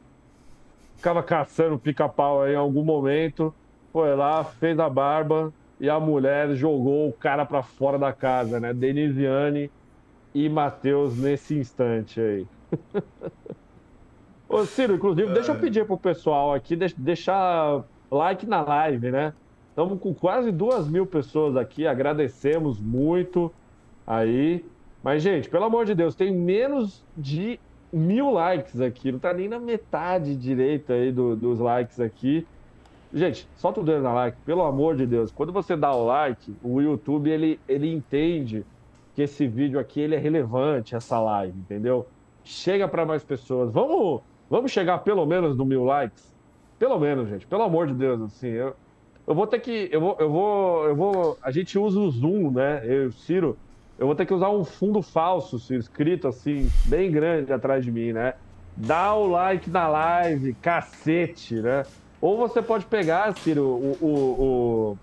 ficava caçando pica-pau aí em algum momento, foi lá, fez a barba e a mulher jogou o cara para fora da casa, né? Denisiane e Matheus nesse instante aí. Ô, Ciro, inclusive, é. deixa eu pedir pro pessoal aqui deixar like na live, né? Estamos com quase duas mil pessoas aqui, agradecemos muito aí. Mas, gente, pelo amor de Deus, tem menos de mil likes aqui, não tá nem na metade direita aí do, dos likes aqui. Gente, solta o dedo na like, pelo amor de Deus. Quando você dá o like, o YouTube ele, ele entende que esse vídeo aqui ele é relevante, essa live, entendeu? Chega para mais pessoas. Vamos, vamos chegar pelo menos no mil likes? Pelo menos, gente, pelo amor de Deus, assim, eu, eu vou ter que. Eu vou, eu vou. Eu vou. A gente usa o Zoom, né? Eu Ciro. Eu vou ter que usar um fundo falso, Ciro, escrito assim, bem grande atrás de mim, né? Dá o like na live, cacete, né? Ou você pode pegar, Ciro, o, o,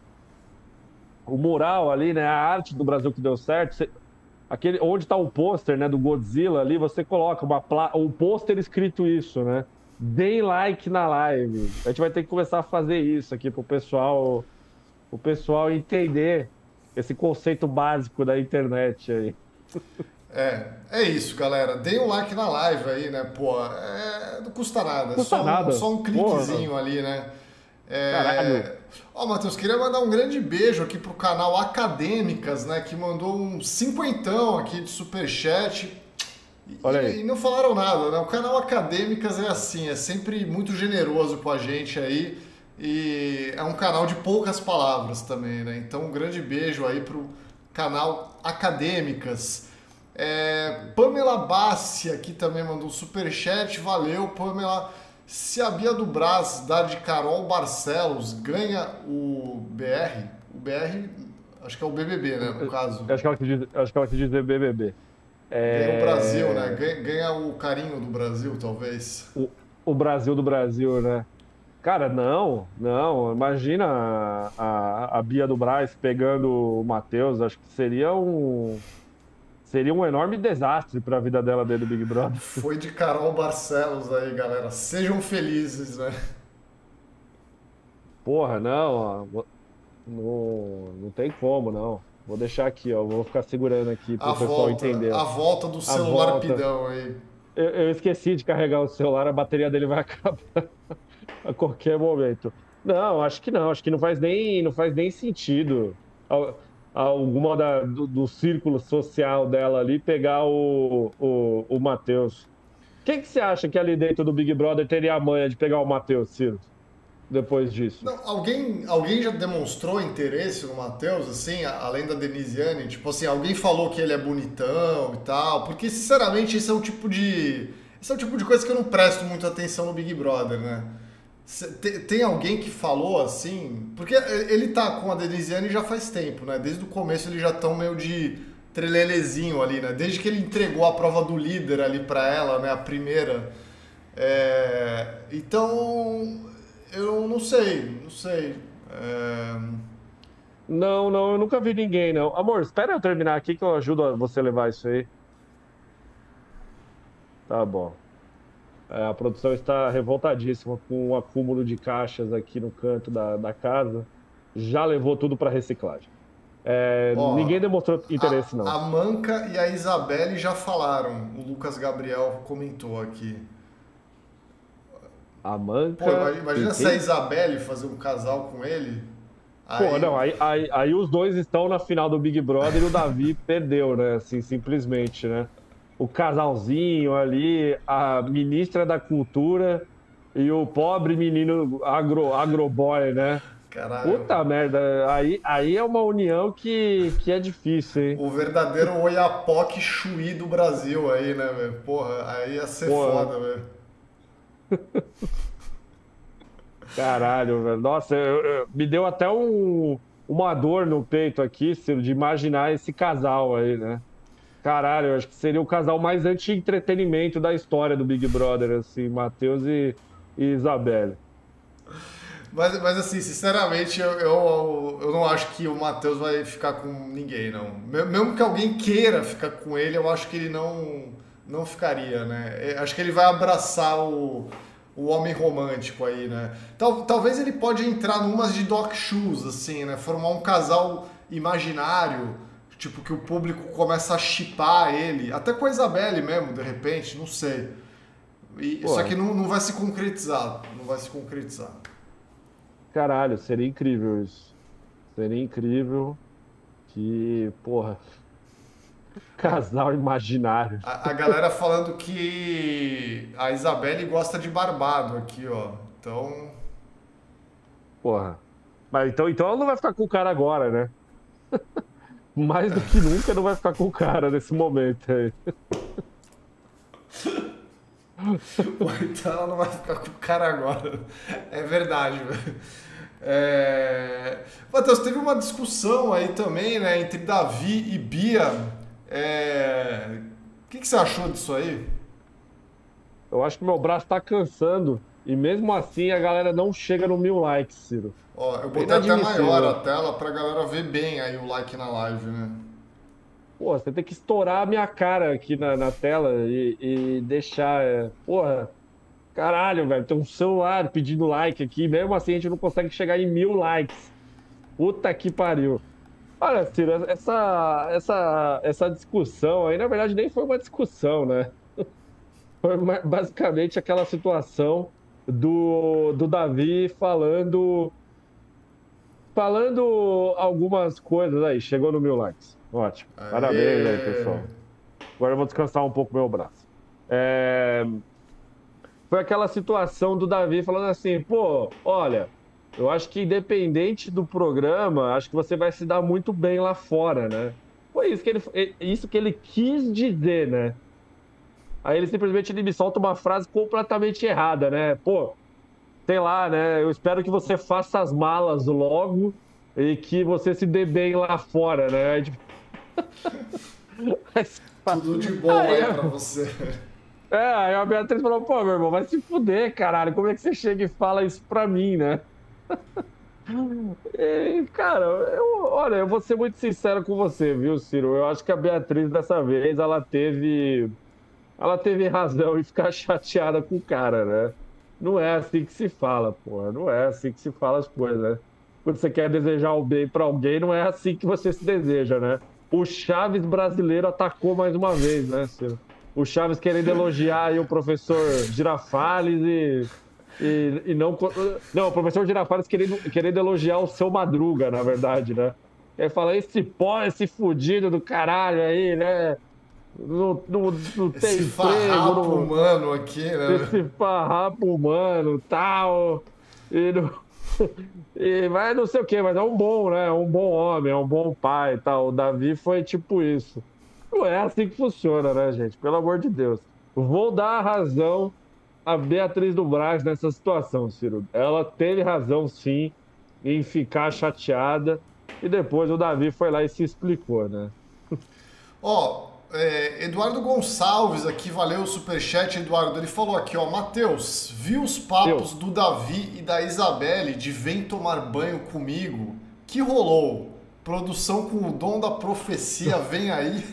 o, o mural ali, né? A arte do Brasil que deu certo. Aquele, onde está o pôster né, do Godzilla ali, você coloca uma pla... um pôster escrito isso, né? deem like na live. A gente vai ter que começar a fazer isso aqui pro pessoal, o pessoal entender esse conceito básico da internet aí. É, é isso, galera. Deem um like na live aí, né? Pô, é, não custa nada. Custa só, nada. só um cliquezinho Porra. ali, né? É... Caralho. Ó, Matheus, queria mandar um grande beijo aqui pro canal Acadêmicas, né? Que mandou um cinquentão aqui de superchat. Olha aí. E, e, não falaram nada, né? O canal Acadêmicas é assim, é sempre muito generoso com a gente aí. E é um canal de poucas palavras também, né? Então um grande beijo aí pro canal Acadêmicas. É, Pamela Bassi aqui também mandou um superchat, valeu Pamela. Se a Bia do Brás dar de Carol Barcelos ganha o BR, o BR acho que é o BBB, né, no caso. Acho que ela quis dizer, acho que ela quis dizer BBB. É... Ganha o Brasil, né? Ganha, ganha, o carinho do Brasil, talvez. O, o, Brasil do Brasil, né? Cara, não, não. Imagina a, a, a Bia do Braz pegando o Matheus. Acho que seria um. Seria um enorme desastre para a vida dela dentro do Big Brother. Foi de Carol Barcelos aí, galera. Sejam felizes, né? Porra, não. Não, não tem como, não. Vou deixar aqui, ó. Vou ficar segurando aqui para o pessoal volta, entender. A volta do celular volta. pidão aí. Eu, eu, esqueci de carregar o celular, a bateria dele vai <laughs> acabar a qualquer momento. Não, acho que não. Acho que não faz nem, não faz nem sentido alguma da, do, do círculo social dela ali pegar o, o, o Matheus. Quem que você acha que ali dentro do Big Brother teria a manha de pegar o Matheus, Ciro? depois disso? Não, alguém, alguém já demonstrou interesse no Matheus, assim, além da Denisiane? Tipo assim, alguém falou que ele é bonitão e tal? Porque, sinceramente, esse é o tipo de. Esse é o tipo de coisa que eu não presto muita atenção no Big Brother, né? Tem alguém que falou assim? Porque ele tá com a Denisiane já faz tempo, né? Desde o começo eles já estão meio de trelelezinho ali, né? Desde que ele entregou a prova do líder ali para ela, né? A primeira. É... Então, eu não sei, não sei. É... Não, não, eu nunca vi ninguém, não. Amor, espera eu terminar aqui que eu ajudo você a levar isso aí. Tá bom. É, a produção está revoltadíssima com o acúmulo de caixas aqui no canto da, da casa. Já levou tudo para reciclagem. É, Ó, ninguém demonstrou interesse, a, não. A Manca e a Isabelle já falaram. O Lucas Gabriel comentou aqui. A Manca. Pô, imagina se a Isabelle fazer um casal com ele. Aí... Pô, não, aí, aí, aí, os dois estão na final do Big Brother e o Davi <laughs> perdeu, né? Assim, simplesmente, né? O casalzinho ali, a ministra da Cultura e o pobre menino agro, agroboy, né? Caralho. Puta merda, aí, aí é uma união que, que é difícil, hein? O verdadeiro Oiapoque Chuí do Brasil aí, né, velho? Porra, aí ia ser Porra. foda, velho. <laughs> Caralho, velho. Nossa, eu, eu, me deu até um, uma dor no peito aqui, Ciro, de imaginar esse casal aí, né? Caralho, eu acho que seria o casal mais anti-entretenimento da história do Big Brother, assim, Matheus e, e Isabelle. Mas, mas assim, sinceramente, eu, eu, eu não acho que o Matheus vai ficar com ninguém, não. Mesmo que alguém queira ficar com ele, eu acho que ele não, não ficaria, né? Acho que ele vai abraçar o, o homem romântico aí, né? Tal, talvez ele pode entrar numas de Doc Shoes, assim, né? Formar um casal imaginário, tipo, que o público começa a chipar ele. Até com a Isabelle mesmo, de repente, não sei. E, só que não, não vai se concretizar. Não vai se concretizar. Caralho, seria incrível isso. Seria incrível que, porra. <laughs> Casal imaginário. A, a galera falando que a Isabelle gosta de barbado aqui, ó. Então. Porra. Mas então, então ela não vai ficar com o cara agora, né? Mais do que nunca não vai ficar com o cara nesse momento aí. <laughs> então ela não vai ficar com o cara agora. É verdade, velho. É... Matheus, teve uma discussão aí também, né, entre Davi e Bia. É... O que, que você achou disso aí? Eu acho que meu braço tá cansando. E mesmo assim a galera não chega no mil likes, Ciro. Ó, eu botei até maior a tela pra galera ver bem aí o like na live, né? Pô, você tem que estourar a minha cara aqui na, na tela e, e deixar. É, porra, caralho, velho, tem um celular pedindo like aqui, mesmo assim a gente não consegue chegar em mil likes. Puta que pariu. Olha, Ciro, essa, essa, essa discussão aí, na verdade, nem foi uma discussão, né? <laughs> Foi basicamente aquela situação do, do Davi falando. Falando algumas coisas aí. Chegou no mil likes. Ótimo. Aê. Parabéns aí, pessoal. Agora eu vou descansar um pouco meu braço. É... Foi aquela situação do Davi falando assim, pô, olha, eu acho que independente do programa, acho que você vai se dar muito bem lá fora, né? Foi isso que ele, isso que ele quis dizer, né? Aí ele simplesmente ele me solta uma frase completamente errada, né? Pô, sei lá, né? Eu espero que você faça as malas logo e que você se dê bem lá fora, né? Tipo, <laughs> Tudo de bom aí, aí pra você. É, aí a Beatriz falou, pô, meu irmão, vai se fuder, caralho. Como é que você chega e fala isso pra mim, né? <laughs> E, cara, eu, olha, eu vou ser muito sincero com você, viu, Ciro? Eu acho que a Beatriz dessa vez ela teve. Ela teve razão em ficar <laughs> chateada com o cara, né? Não é assim que se fala, porra. Não é assim que se fala as coisas, né? Quando você quer desejar o bem pra alguém, não é assim que você se deseja, né? o Chaves brasileiro atacou mais uma vez, né, Ciro? O Chaves querendo elogiar aí o professor Girafales e, e, e não. Não, o professor Girafales querendo, querendo elogiar o seu Madruga, na verdade, né? Aí fala, esse pó, esse fudido do caralho aí, né? Não, não, não tem esse. Não, humano aqui, né? Esse farrapo humano tal. E não <laughs> e vai não sei o que, mas é um bom, né? É um bom homem, é um bom pai e tal. O Davi foi tipo isso. Não é assim que funciona, né, gente? Pelo amor de Deus. Vou dar a razão a Beatriz do Braz nessa situação, Ciro. Ela teve razão, sim, em ficar chateada. E depois o Davi foi lá e se explicou, né? Ó, é, Eduardo Gonçalves aqui, valeu o superchat, Eduardo. Ele falou aqui, ó, Matheus, viu os papos do Davi e da Isabelle de vem tomar banho comigo? Que rolou? Produção com o dom da profecia, <laughs> vem aí.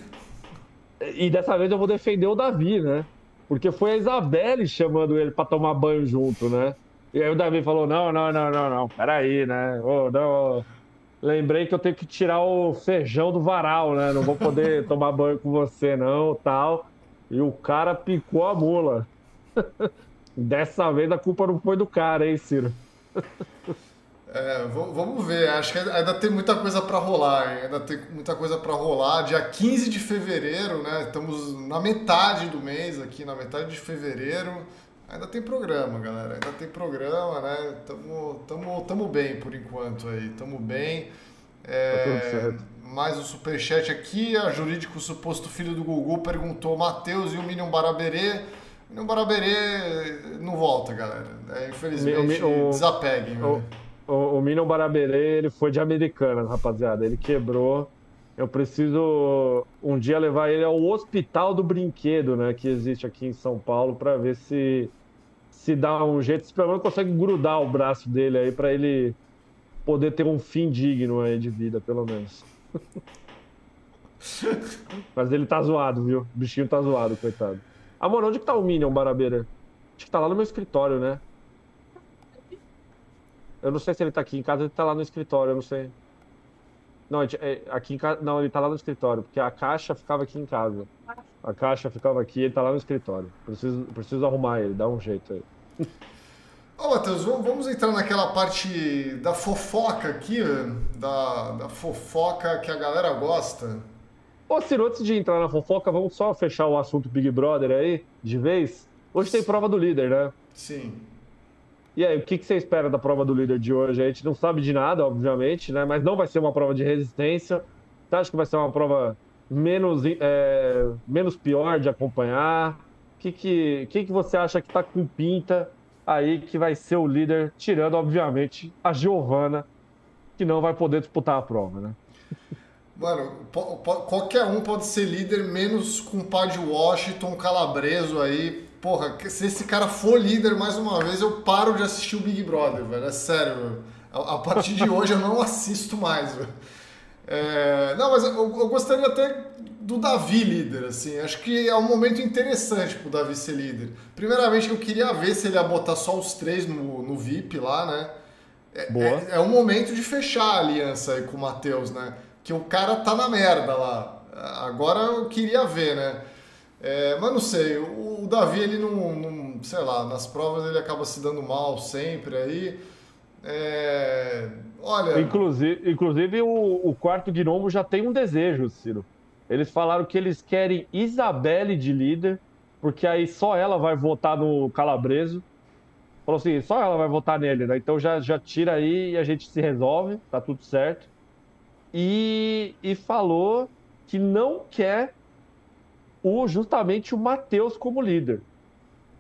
E dessa vez eu vou defender o Davi, né? Porque foi a Isabelle chamando ele para tomar banho junto, né? E aí o Davi falou: não, não, não, não, não, peraí, né? Oh, não, lembrei que eu tenho que tirar o feijão do varal, né? Não vou poder <laughs> tomar banho com você, não, tal. E o cara picou a mula. <laughs> Dessa vez a culpa não foi do cara, hein, Ciro? É, vamos ver. Acho que ainda tem muita coisa para rolar. Hein? Ainda tem muita coisa para rolar. Dia 15 de fevereiro, né? Estamos na metade do mês aqui, na metade de fevereiro. Ainda tem programa, galera. Ainda tem programa, né? Tamo, tamo, tamo bem por enquanto aí. Tamo bem. É, tá mais um superchat aqui. A jurídico suposto filho do Gugu perguntou: Matheus e o Minion Baraberê. O Minion Baraberê não volta, galera. É, infelizmente, o, desapeguem. O, o, o Minion Baraberê ele foi de Americanas, rapaziada. Ele quebrou. Eu preciso um dia levar ele ao Hospital do Brinquedo, né, que existe aqui em São Paulo, para ver se se dá um jeito, se pelo menos consegue grudar o braço dele aí para ele poder ter um fim digno aí de vida, pelo menos. <laughs> Mas ele tá zoado, viu? O bichinho tá zoado, coitado. Amor, onde que tá o Minion, Barabeira? Acho que tá lá no meu escritório, né? Eu não sei se ele tá aqui em casa, ele tá lá no escritório, eu não sei. Não, é, aqui em casa. Não, ele tá lá no escritório, porque a caixa ficava aqui em casa. A caixa ficava aqui, ele tá lá no escritório. Preciso, preciso arrumar ele, dá um jeito aí. Ô, Matheus, vamos entrar naquela parte da fofoca aqui, da, da fofoca que a galera gosta. Ô, Ciro, antes de entrar na fofoca, vamos só fechar o assunto Big Brother aí, de vez. Hoje tem prova do líder, né? Sim. E aí, o que, que você espera da prova do líder de hoje? A gente não sabe de nada, obviamente, né? Mas não vai ser uma prova de resistência. Você acha que vai ser uma prova menos, é, menos pior de acompanhar? Que, que, que, que você acha que tá com pinta aí que vai ser o líder, tirando, obviamente, a Giovana, que não vai poder disputar a prova, né? Mano, qualquer um pode ser líder, menos com o de Washington, Calabreso aí, porra, se esse cara for líder mais uma vez, eu paro de assistir o Big Brother, velho. É sério, velho. A, partir de hoje eu não assisto mais, velho. É, não, mas eu, eu, gostaria até do Davi líder, assim. Acho que é um momento interessante pro Davi ser líder. Primeiramente, eu queria ver se ele ia botar só os três no, no VIP lá, né? É, Boa. É, é um momento de fechar a aliança aí com o Matheus, né? Que o cara tá na merda lá. Agora eu queria ver, né? É, mas não sei, o, o Davi, ele não, não, sei lá, nas provas ele acaba se dando mal sempre aí. É, olha. Inclusive, inclusive o, o quarto gnomo já tem um desejo, Ciro. Eles falaram que eles querem Isabelle de líder, porque aí só ela vai votar no Calabreso. Falou assim, só ela vai votar nele, né? Então já, já tira aí e a gente se resolve, tá tudo certo. E, e falou que não quer o, justamente o Matheus como líder.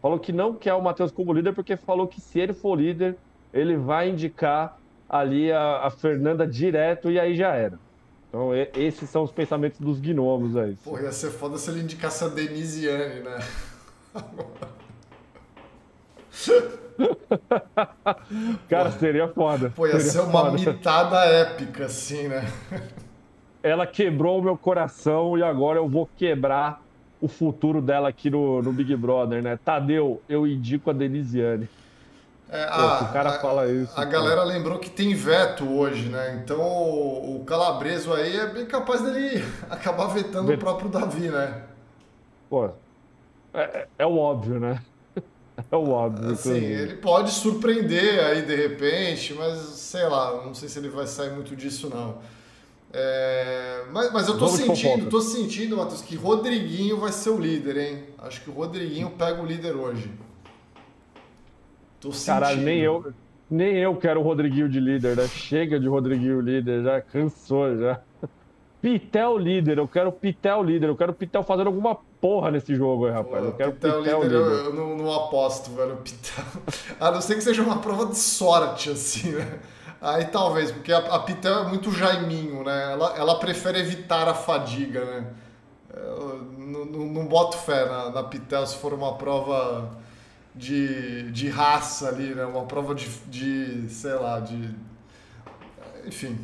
Falou que não quer o Matheus como líder porque falou que se ele for líder, ele vai indicar ali a, a Fernanda direto e aí já era. Então, e, esses são os pensamentos dos gnomos aí. Pô, ia ser foda se ele indicasse a Denisiane, né? <laughs> Cara, Pô, seria foda. Pô, ia seria ser uma foda. mitada épica, assim, né? Ela quebrou o meu coração e agora eu vou quebrar o futuro dela aqui no, no Big Brother, né? Tadeu, eu indico a Denisiane. É, Pô, a, o cara a, fala isso. A cara. galera lembrou que tem veto hoje, né? Então o, o Calabreso aí é bem capaz dele <laughs> acabar vetando Vet... o próprio Davi, né? Pô, é, é, é o óbvio, né? <laughs> É o óbvio. Sim, ele pode surpreender aí de repente, mas sei lá, não sei se ele vai sair muito disso não. É, mas, mas eu tô Vamos sentindo, tô sentindo, Matheus, que Rodriguinho vai ser o líder, hein? Acho que o Rodriguinho pega o líder hoje. Tô sentindo. Caralho, nem eu, nem eu quero o Rodriguinho de líder, né? Chega de Rodriguinho líder, já cansou já. Pitel líder, eu quero Pitel líder, eu quero Pitel fazendo alguma porra nesse jogo aí, rapaz. Pô, eu quero Pitel, Pitel líder. líder. Eu, eu não, não, aposto, velho, Pitel. <laughs> A não ser que seja uma prova de sorte, assim, né? Aí talvez, porque a, a Pitel é muito jaiminho, né? Ela, ela prefere evitar a fadiga, né? Eu não, não, não boto fé na, na Pitel se for uma prova de, de raça ali, né? Uma prova de, de sei lá, de... Enfim.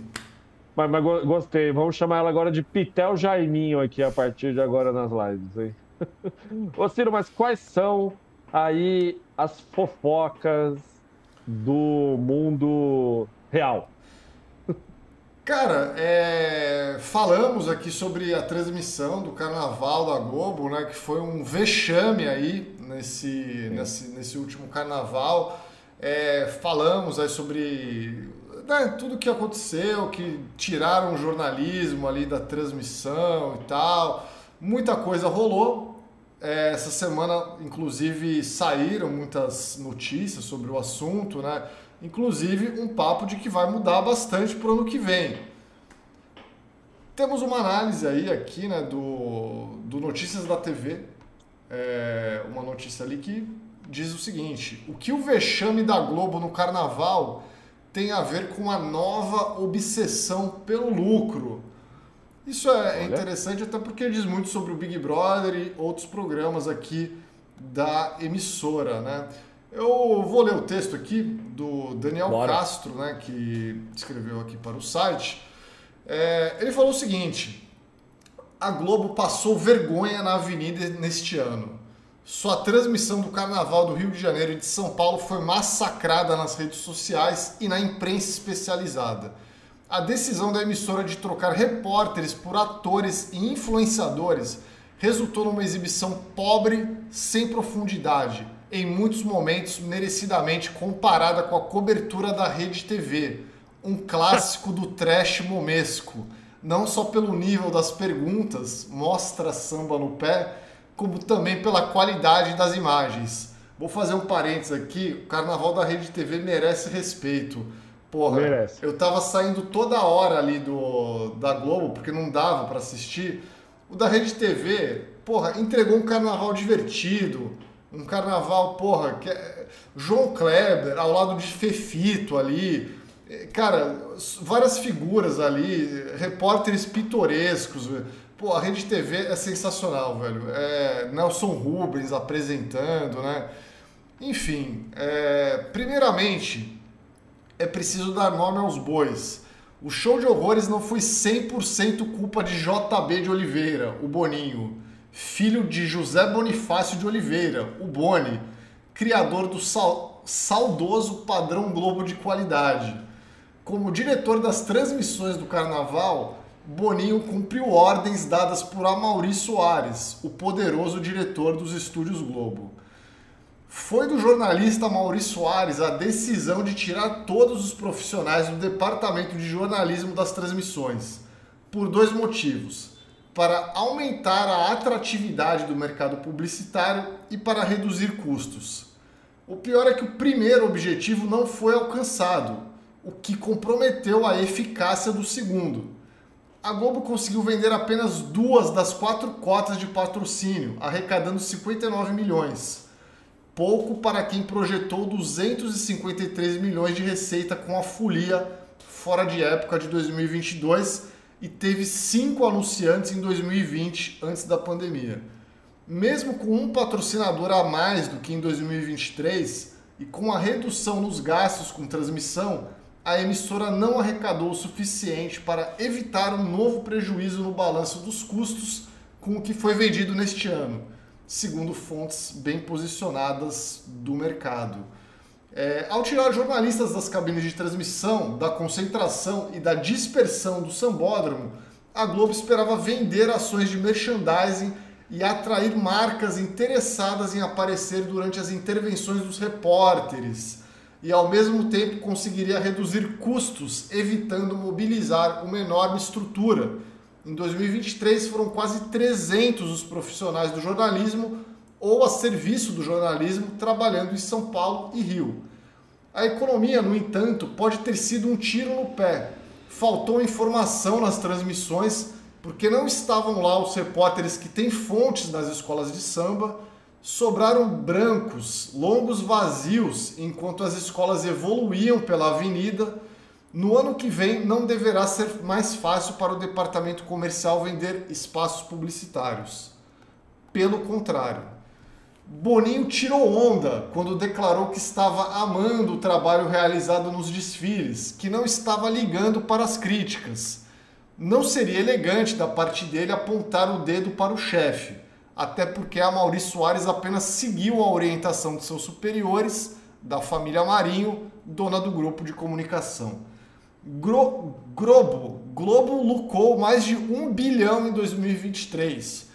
Mas, mas gostei. Vamos chamar ela agora de Pitel Jaiminho aqui a partir de agora nas lives, hein? <laughs> Ô Ciro, mas quais são aí as fofocas do mundo real? <laughs> Cara, é... falamos aqui sobre a transmissão do Carnaval da Globo, né? Que foi um vexame aí nesse, nesse, nesse último Carnaval. É... falamos aí sobre né, tudo que aconteceu, que tiraram o jornalismo ali da transmissão e tal. Muita coisa rolou. É, essa semana, inclusive, saíram muitas notícias sobre o assunto, né? Inclusive um papo de que vai mudar bastante para o ano que vem. Temos uma análise aí aqui, né, do, do Notícias da TV, é, uma notícia ali que diz o seguinte: o que o vexame da Globo no Carnaval tem a ver com a nova obsessão pelo lucro? Isso é, é interessante até porque diz muito sobre o Big Brother e outros programas aqui da emissora, né? Eu vou ler o texto aqui do Daniel Bora. Castro, né, que escreveu aqui para o site. É, ele falou o seguinte: a Globo passou vergonha na Avenida neste ano. Sua transmissão do Carnaval do Rio de Janeiro e de São Paulo foi massacrada nas redes sociais e na imprensa especializada. A decisão da emissora de trocar repórteres por atores e influenciadores resultou numa exibição pobre, sem profundidade em muitos momentos merecidamente comparada com a cobertura da Rede TV, um clássico do trash momesco, não só pelo nível das perguntas, mostra samba no pé, como também pela qualidade das imagens. Vou fazer um parênteses aqui, o carnaval da Rede TV merece respeito. Porra, merece. eu tava saindo toda hora ali do da Globo, porque não dava para assistir. O da Rede TV, porra, entregou um carnaval divertido, um carnaval, porra, que é João Kleber ao lado de Fefito ali. Cara, várias figuras ali, repórteres pitorescos. Pô, a Rede TV é sensacional, velho. É Nelson Rubens apresentando, né? Enfim, é, primeiramente, é preciso dar nome aos bois. O show de horrores não foi 100% culpa de JB de Oliveira, o Boninho filho de José Bonifácio de Oliveira, o Boni, criador do saudoso padrão Globo de qualidade. Como diretor das transmissões do Carnaval, Boninho cumpriu ordens dadas por Amaury Soares, o poderoso diretor dos estúdios Globo. Foi do jornalista Maurício Soares a decisão de tirar todos os profissionais do departamento de jornalismo das transmissões, por dois motivos para aumentar a atratividade do mercado publicitário e para reduzir custos. O pior é que o primeiro objetivo não foi alcançado, o que comprometeu a eficácia do segundo. A Globo conseguiu vender apenas duas das quatro cotas de patrocínio, arrecadando 59 milhões. Pouco para quem projetou 253 milhões de receita com a folia fora de época de 2022 e teve cinco anunciantes em 2020, antes da pandemia. Mesmo com um patrocinador a mais do que em 2023 e com a redução nos gastos com transmissão, a emissora não arrecadou o suficiente para evitar um novo prejuízo no balanço dos custos com o que foi vendido neste ano, segundo fontes bem posicionadas do mercado. É, ao tirar jornalistas das cabines de transmissão, da concentração e da dispersão do sambódromo, a Globo esperava vender ações de merchandising e atrair marcas interessadas em aparecer durante as intervenções dos repórteres. E ao mesmo tempo conseguiria reduzir custos, evitando mobilizar uma enorme estrutura. Em 2023 foram quase 300 os profissionais do jornalismo ou a serviço do jornalismo trabalhando em São Paulo e Rio. A economia, no entanto, pode ter sido um tiro no pé. Faltou informação nas transmissões porque não estavam lá os repórteres que têm fontes nas escolas de samba, sobraram brancos, longos vazios, enquanto as escolas evoluíam pela avenida. No ano que vem, não deverá ser mais fácil para o departamento comercial vender espaços publicitários. Pelo contrário, Boninho tirou onda quando declarou que estava amando o trabalho realizado nos desfiles, que não estava ligando para as críticas. Não seria elegante da parte dele apontar o dedo para o chefe, até porque a Maurício Soares apenas seguiu a orientação de seus superiores, da família Marinho, dona do grupo de comunicação. Gro Globo, Globo lucrou mais de um bilhão em 2023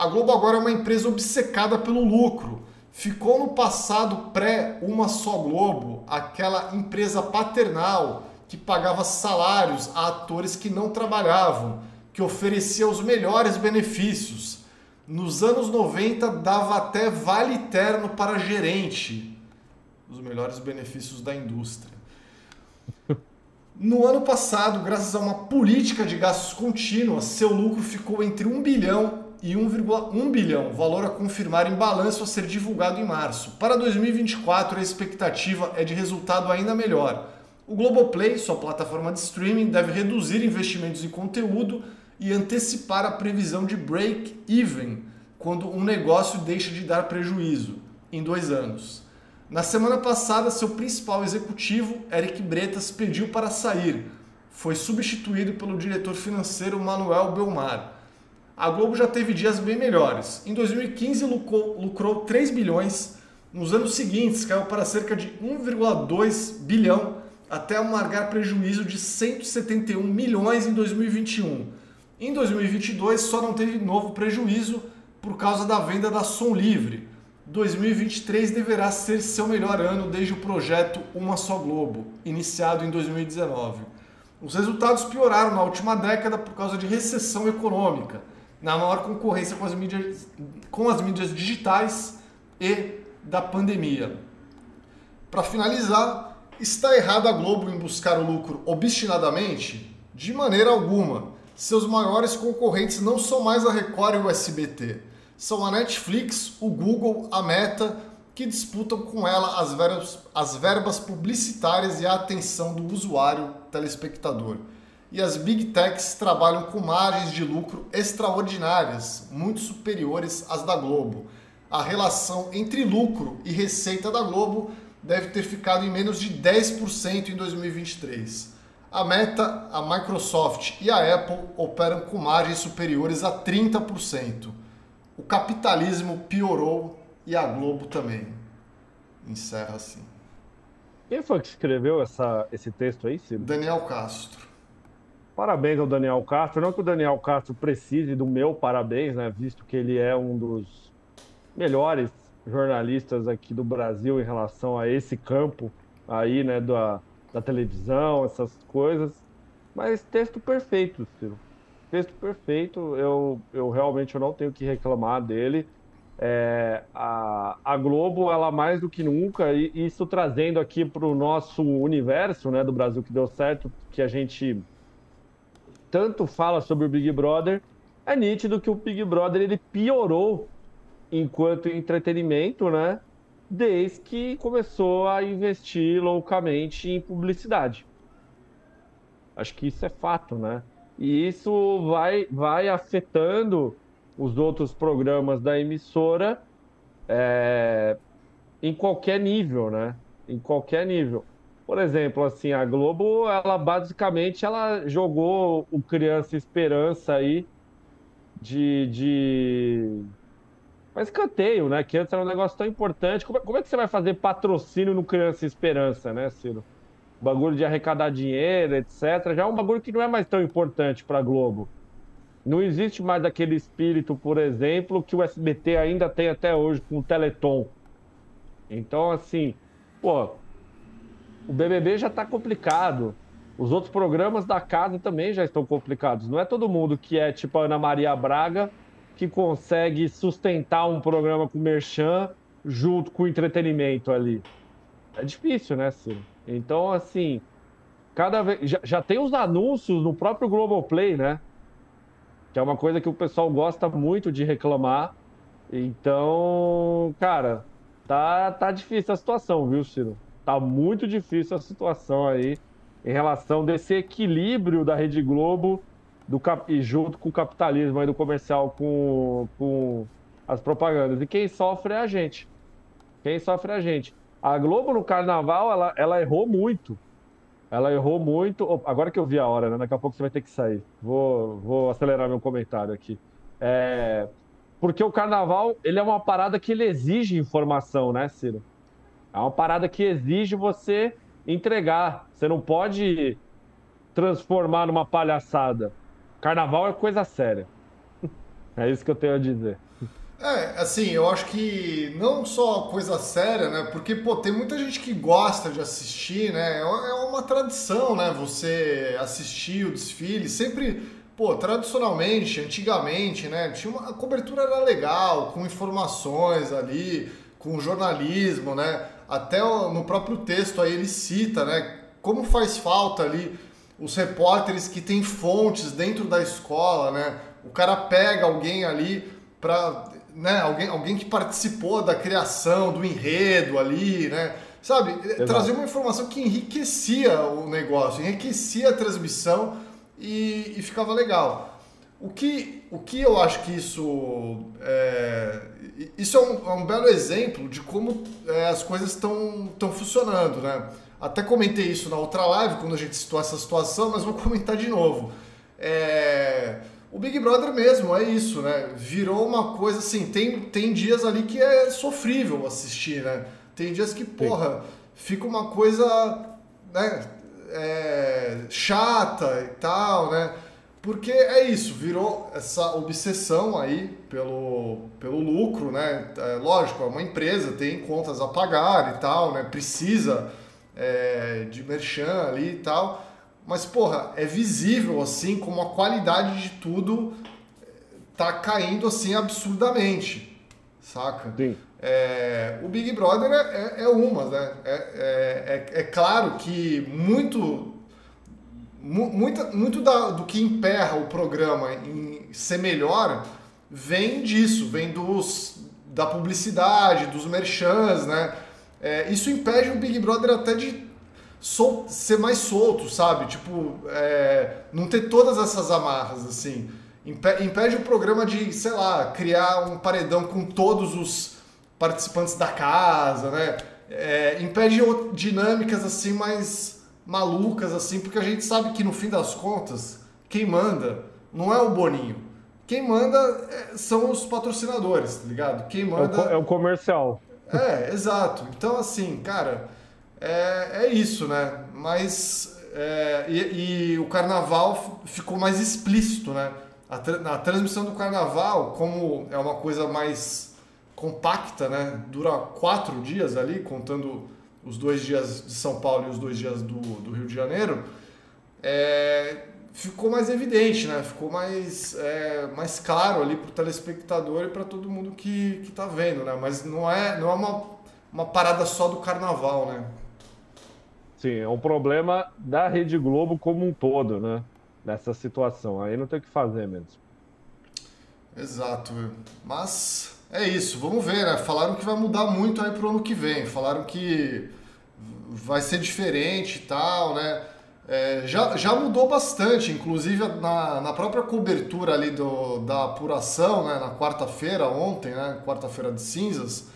a Globo agora é uma empresa obcecada pelo lucro. Ficou no passado pré uma só Globo, aquela empresa paternal que pagava salários a atores que não trabalhavam, que oferecia os melhores benefícios. Nos anos 90 dava até vale terno para gerente, os melhores benefícios da indústria. <laughs> No ano passado, graças a uma política de gastos contínua, seu lucro ficou entre 1 bilhão e 1,1 bilhão, valor a confirmar em balanço a ser divulgado em março. Para 2024, a expectativa é de resultado ainda melhor. O Globoplay, sua plataforma de streaming, deve reduzir investimentos em conteúdo e antecipar a previsão de break-even quando um negócio deixa de dar prejuízo, em dois anos. Na semana passada, seu principal executivo, Eric Bretas, pediu para sair. Foi substituído pelo diretor financeiro Manuel Belmar. A Globo já teve dias bem melhores. Em 2015 lucrou, lucrou 3 bilhões, nos anos seguintes caiu para cerca de 1,2 bilhão até amargar prejuízo de 171 milhões em 2021. Em 2022 só não teve novo prejuízo por causa da venda da Som Livre. 2023 deverá ser seu melhor ano desde o projeto Uma Só Globo, iniciado em 2019. Os resultados pioraram na última década por causa de recessão econômica, na maior concorrência com as mídias, com as mídias digitais e da pandemia. Para finalizar, está errado a Globo em buscar o lucro obstinadamente? De maneira alguma. Seus maiores concorrentes não são mais a Record e o SBT são a Netflix, o Google, a Meta, que disputam com ela as verbas, as verbas publicitárias e a atenção do usuário telespectador. E as Big Techs trabalham com margens de lucro extraordinárias, muito superiores às da Globo. A relação entre lucro e receita da Globo deve ter ficado em menos de 10% em 2023. A Meta, a Microsoft e a Apple operam com margens superiores a 30% o capitalismo piorou e a Globo também. Encerra assim. Quem foi que escreveu essa, esse texto aí, Ciro? Daniel Castro. Parabéns ao Daniel Castro. Não que o Daniel Castro precise do meu parabéns, né? Visto que ele é um dos melhores jornalistas aqui do Brasil em relação a esse campo aí, né? Da, da televisão, essas coisas. Mas texto perfeito, Ciro texto perfeito, eu, eu realmente eu não tenho que reclamar dele. É, a, a Globo, ela mais do que nunca, e isso trazendo aqui para o nosso universo né, do Brasil que deu certo, que a gente tanto fala sobre o Big Brother, é nítido que o Big Brother ele piorou enquanto entretenimento, né? Desde que começou a investir loucamente em publicidade. Acho que isso é fato, né? E isso vai, vai afetando os outros programas da emissora é, em qualquer nível, né? Em qualquer nível. Por exemplo, assim, a Globo, ela basicamente ela jogou o Criança Esperança aí de, de... Mas escanteio, né? Que antes era um negócio tão importante. Como é, como é que você vai fazer patrocínio no Criança Esperança, né, Ciro? bagulho de arrecadar dinheiro, etc., já é um bagulho que não é mais tão importante para Globo. Não existe mais aquele espírito, por exemplo, que o SBT ainda tem até hoje com o Teleton. Então, assim, pô, o BBB já está complicado. Os outros programas da casa também já estão complicados. Não é todo mundo que é tipo a Ana Maria Braga que consegue sustentar um programa com merchan junto com o entretenimento ali. É difícil, né, Ciro? Então, assim, cada vez. Já, já tem os anúncios no próprio Globoplay, né? Que é uma coisa que o pessoal gosta muito de reclamar. Então, cara, tá, tá difícil a situação, viu, Ciro? Tá muito difícil a situação aí em relação desse equilíbrio da Rede Globo do, e junto com o capitalismo aí do comercial com, com as propagandas. E quem sofre é a gente. Quem sofre é a gente. A Globo no carnaval, ela, ela errou muito. Ela errou muito. Agora que eu vi a hora, né? Daqui a pouco você vai ter que sair. Vou, vou acelerar meu comentário aqui. É... Porque o carnaval, ele é uma parada que ele exige informação, né, Ciro? É uma parada que exige você entregar. Você não pode transformar numa palhaçada. Carnaval é coisa séria. É isso que eu tenho a dizer. É, assim, eu acho que não só coisa séria, né? Porque, pô, tem muita gente que gosta de assistir, né? É, é uma tradição, né? Você assistir o desfile, sempre, pô, tradicionalmente, antigamente, né? Tinha uma, a cobertura era legal, com informações ali, com jornalismo, né? Até no próprio texto aí ele cita, né? Como faz falta ali os repórteres que têm fontes dentro da escola, né? O cara pega alguém ali para né, alguém, alguém que participou da criação, do enredo ali, né? Sabe? Exato. Trazer uma informação que enriquecia o negócio, enriquecia a transmissão e, e ficava legal. O que, o que eu acho que isso é, isso é um, é um belo exemplo de como é, as coisas estão funcionando, né? Até comentei isso na outra live, quando a gente citou essa situação, mas vou comentar de novo. É, o Big Brother mesmo, é isso, né? Virou uma coisa assim, tem, tem dias ali que é sofrível assistir, né? Tem dias que, porra, fica uma coisa né, é, chata e tal, né? Porque é isso, virou essa obsessão aí pelo, pelo lucro, né? É, lógico, é uma empresa, tem contas a pagar e tal, né? Precisa é, de merchan ali e tal. Mas, porra, é visível, assim, como a qualidade de tudo tá caindo, assim, absurdamente, saca? Sim. É, o Big Brother é, é, é uma, né? É, é, é, é claro que muito muito, muito da, do que emperra o programa em ser melhor vem disso, vem dos, da publicidade, dos merchans, né? É, isso impede o Big Brother até de sol, ser mais solto, sabe? Tipo, é, não ter todas essas amarras, assim. impede o programa de, sei lá, criar um paredão com todos os participantes da casa, né? É, impede dinâmicas assim mais malucas assim, porque a gente sabe que no fim das contas, quem manda não é o Boninho. Quem manda é, são os patrocinadores, tá ligado? Quem manda. É o, é comercial. É, exato. Então, assim, cara, é, é isso, né? Mas. É, e, e, o carnaval ficou mais explícito, né? A, a transmissão do carnaval, como é uma coisa mais compacta, né? Dura quatro dias ali, contando os dois dias de São Paulo e os dois dias do, do Rio de Janeiro, é, ficou mais evidente, né? Ficou mais, é, mais claro ali para o telespectador e para todo mundo que está vendo, né? Mas não é, não é uma, uma parada só do carnaval, né? Sim, é um problema da Rede Globo como um todo, né? Nessa situação. Aí não tem o que fazer mesmo. Exato. Mas é isso, vamos ver, né? Falaram que vai mudar muito aí pro ano que vem. Falaram que vai ser diferente e tal, né? É, já, já mudou bastante, inclusive na, na própria cobertura ali do, da apuração, né? Na quarta-feira, ontem, né? Quarta-feira de cinzas,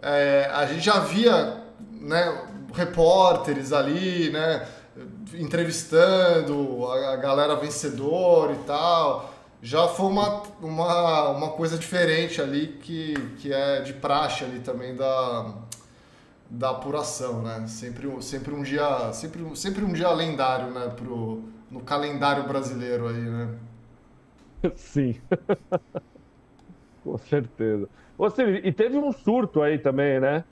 é, a gente já via né, repórteres ali, né? Entrevistando a, a galera vencedora e tal já foi uma, uma, uma coisa diferente ali que, que é de praxe ali também da, da apuração, né? Sempre, sempre um dia sempre, sempre um dia lendário, né? Pro, no calendário brasileiro aí, né? <laughs> Sim. <laughs> Com certeza. Você, e teve um surto aí também, né?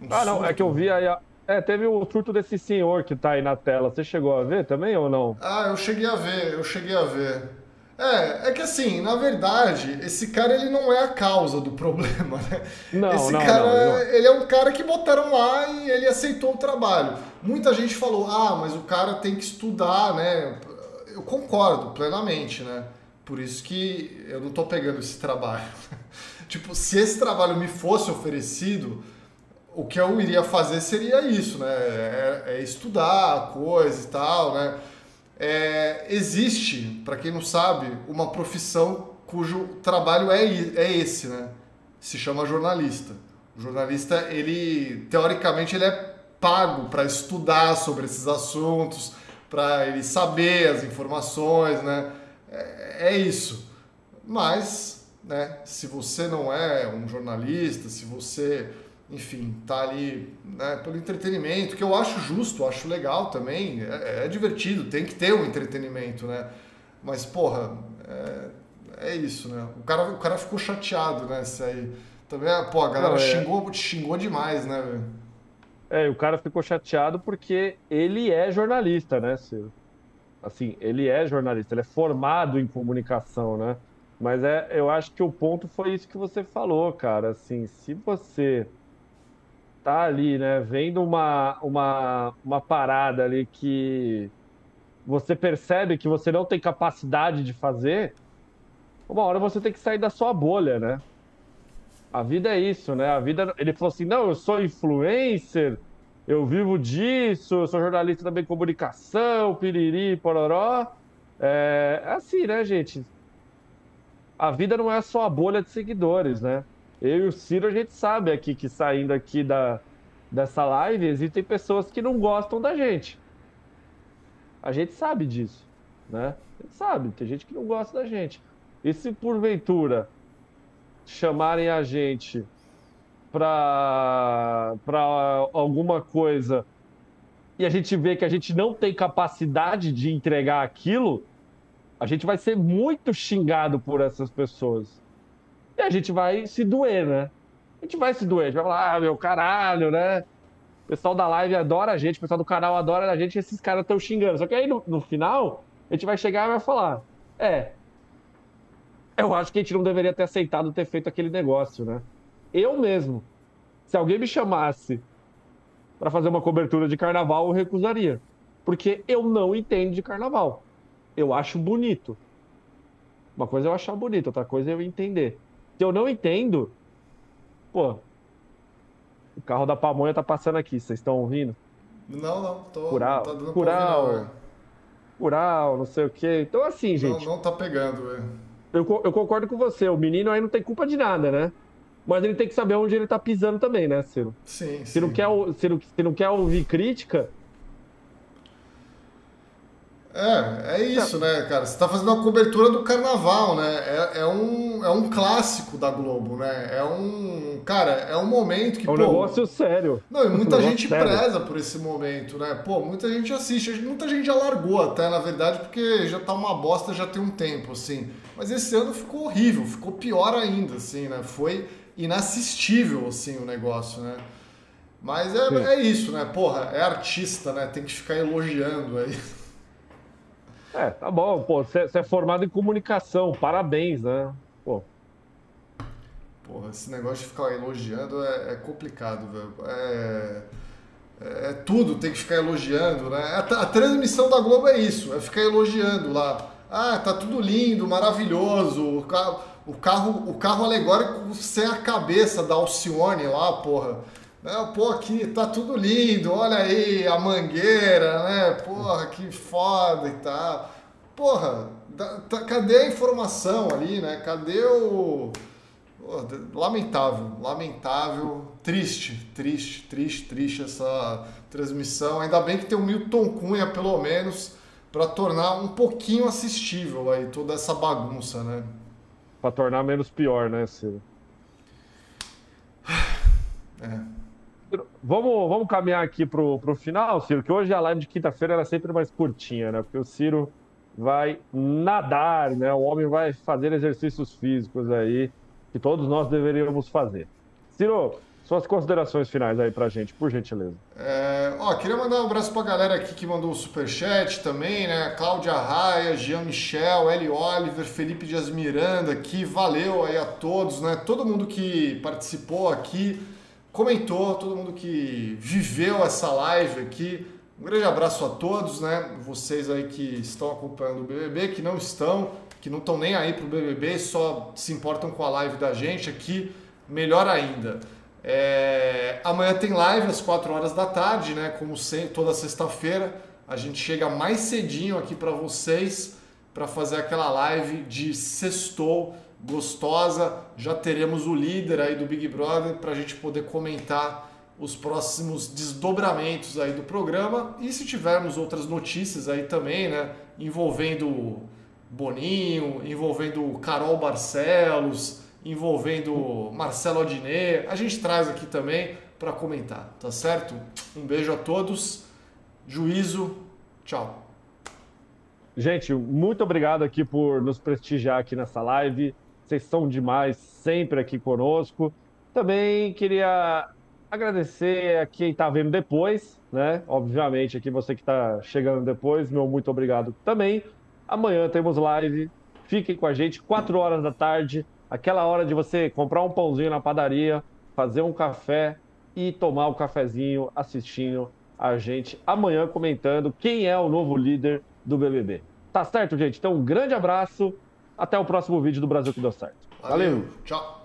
Um ah, não, surto? é que eu vi aí. É, teve o surto desse senhor que tá aí na tela. Você chegou a ver também ou não? Ah, eu cheguei a ver, eu cheguei a ver. É, é que assim, na verdade, esse cara ele não é a causa do <laughs> problema, né? Não, esse não, cara, não, ele é um cara que botaram lá e ele aceitou o trabalho. Muita gente falou, ah, mas o cara tem que estudar, né? Eu concordo plenamente, né? Por isso que eu não tô pegando esse trabalho. <laughs> tipo, se esse trabalho me fosse oferecido, o que eu iria fazer seria isso, né? É, é estudar a coisa e tal, né? É, existe, para quem não sabe, uma profissão cujo trabalho é, é esse, né? Se chama jornalista. O jornalista, ele teoricamente ele é pago para estudar sobre esses assuntos, para ele saber as informações, né? É, é isso. Mas, né? Se você não é um jornalista, se você enfim, tá ali né, pelo entretenimento, que eu acho justo, acho legal também, é, é, divertido, tem que ter um entretenimento, né? Mas, porra, é, é isso, né? O cara, o cara ficou chateado, né? Isso aí. Também, pô, a galera Não, é... xingou, xingou demais, né, velho? É, o cara ficou chateado porque ele é jornalista, né, Ciro? Assim, ele é jornalista, ele é formado em comunicação, né? Mas é, eu acho que o ponto foi isso que você falou, cara. Assim, se você tá ali, né, vendo uma, uma, uma parada ali que você percebe que você não tem capacidade de fazer, uma hora você tem que sair da sua bolha, né? A vida é isso, né? A vida. Ele falou assim: não, eu sou influencer, eu vivo disso, eu sou jornalista também de comunicação, piriri, pororó. É, é assim, né, gente? A vida não é só a bolha de seguidores, né? Eu e o Ciro, a gente sabe aqui que saindo aqui da, dessa live, existem pessoas que não gostam da gente. A gente sabe disso, né? A gente sabe, tem gente que não gosta da gente. E se porventura chamarem a gente para alguma coisa e a gente vê que a gente não tem capacidade de entregar aquilo, a gente vai ser muito xingado por essas pessoas. E a gente vai se doer, né? A gente vai se doer, a gente vai falar, ah, meu caralho, né? O pessoal da live adora a gente, o pessoal do canal adora a gente, esses caras estão xingando. Só que aí no, no final, a gente vai chegar e vai falar: é, eu acho que a gente não deveria ter aceitado ter feito aquele negócio, né? Eu mesmo, se alguém me chamasse para fazer uma cobertura de carnaval, eu recusaria. Porque eu não entendo de carnaval. Eu acho bonito. Uma coisa é eu achar bonito, outra coisa é eu entender. Se eu não entendo, pô, o carro da pamonha tá passando aqui, vocês estão ouvindo? Não, não, tô. Cural, tá dando cural, ouvir, não, cural, não sei o quê. Então, assim, gente. Não, não tá pegando, velho. Eu, eu concordo com você, o menino aí não tem culpa de nada, né? Mas ele tem que saber onde ele tá pisando também, né, Ciro? Sim, se sim. Não quer, se, não, se não quer ouvir crítica, é, é isso, né, cara? Você tá fazendo uma cobertura do carnaval, né? É, é, um, é um clássico da Globo, né? É um. Cara, é um momento que. É um pô, negócio sério. Não, e muita um gente preza por esse momento, né? Pô, muita gente assiste. Muita gente já largou até, na verdade, porque já tá uma bosta já tem um tempo, assim. Mas esse ano ficou horrível, ficou pior ainda, assim, né? Foi inassistível, assim, o negócio, né? Mas é, é isso, né? Porra, é artista, né? Tem que ficar elogiando aí. <laughs> É, tá bom, pô, você é formado em comunicação, parabéns, né? Pô. Porra, esse negócio de ficar elogiando é, é complicado, velho. É, é, é, tudo tem que ficar elogiando, né? A, a, transmissão da Globo é isso, é ficar elogiando lá. Ah, tá tudo lindo, maravilhoso. O carro, o carro, o carro alegórico sem a cabeça da Alcione lá, porra. Né? Pô, aqui tá tudo lindo, olha aí a mangueira, né? Porra, que foda e tal. Porra, tá, cadê a informação ali, né? Cadê o. lamentável, lamentável, triste, triste, triste, triste essa transmissão. Ainda bem que tem o Milton Cunha, pelo menos, para tornar um pouquinho assistível aí toda essa bagunça, né? Para tornar menos pior, né, Ciro? É. Vamos, vamos caminhar aqui pro, pro final, Ciro, que hoje a live de quinta-feira é sempre mais curtinha, né? Porque o Ciro vai nadar, né? O homem vai fazer exercícios físicos aí, que todos nós deveríamos fazer. Ciro, suas considerações finais aí pra gente, por gentileza. É, ó, queria mandar um abraço pra galera aqui que mandou o superchat também, né? Cláudia Raia, Jean Michel, Eli Oliver, Felipe Dias Miranda aqui, valeu aí a todos, né? Todo mundo que participou aqui comentou, todo mundo que viveu essa live aqui. Um grande abraço a todos, né? Vocês aí que estão acompanhando o BBB, que não estão, que não estão nem aí pro BBB, só se importam com a live da gente aqui, melhor ainda. É... Amanhã tem live às 4 horas da tarde, né? Como sempre, toda sexta-feira. A gente chega mais cedinho aqui para vocês para fazer aquela live de sextou gostosa. Já teremos o líder aí do Big Brother para a gente poder comentar os próximos desdobramentos aí do programa e se tivermos outras notícias aí também, né, envolvendo Boninho, envolvendo Carol Barcelos, envolvendo Marcelo Adnet, a gente traz aqui também para comentar, tá certo? Um beijo a todos, juízo, tchau. Gente, muito obrigado aqui por nos prestigiar aqui nessa live. Vocês são demais, sempre aqui conosco. Também queria agradecer a quem está vendo depois, né? Obviamente, aqui você que está chegando depois, meu muito obrigado também. Amanhã temos live. Fiquem com a gente, 4 horas da tarde, aquela hora de você comprar um pãozinho na padaria, fazer um café e tomar o um cafezinho assistindo a gente amanhã comentando quem é o novo líder do BBB. Tá certo, gente? Então, um grande abraço até o próximo vídeo do Brasil que deu certo. Valeu. Valeu. Tchau.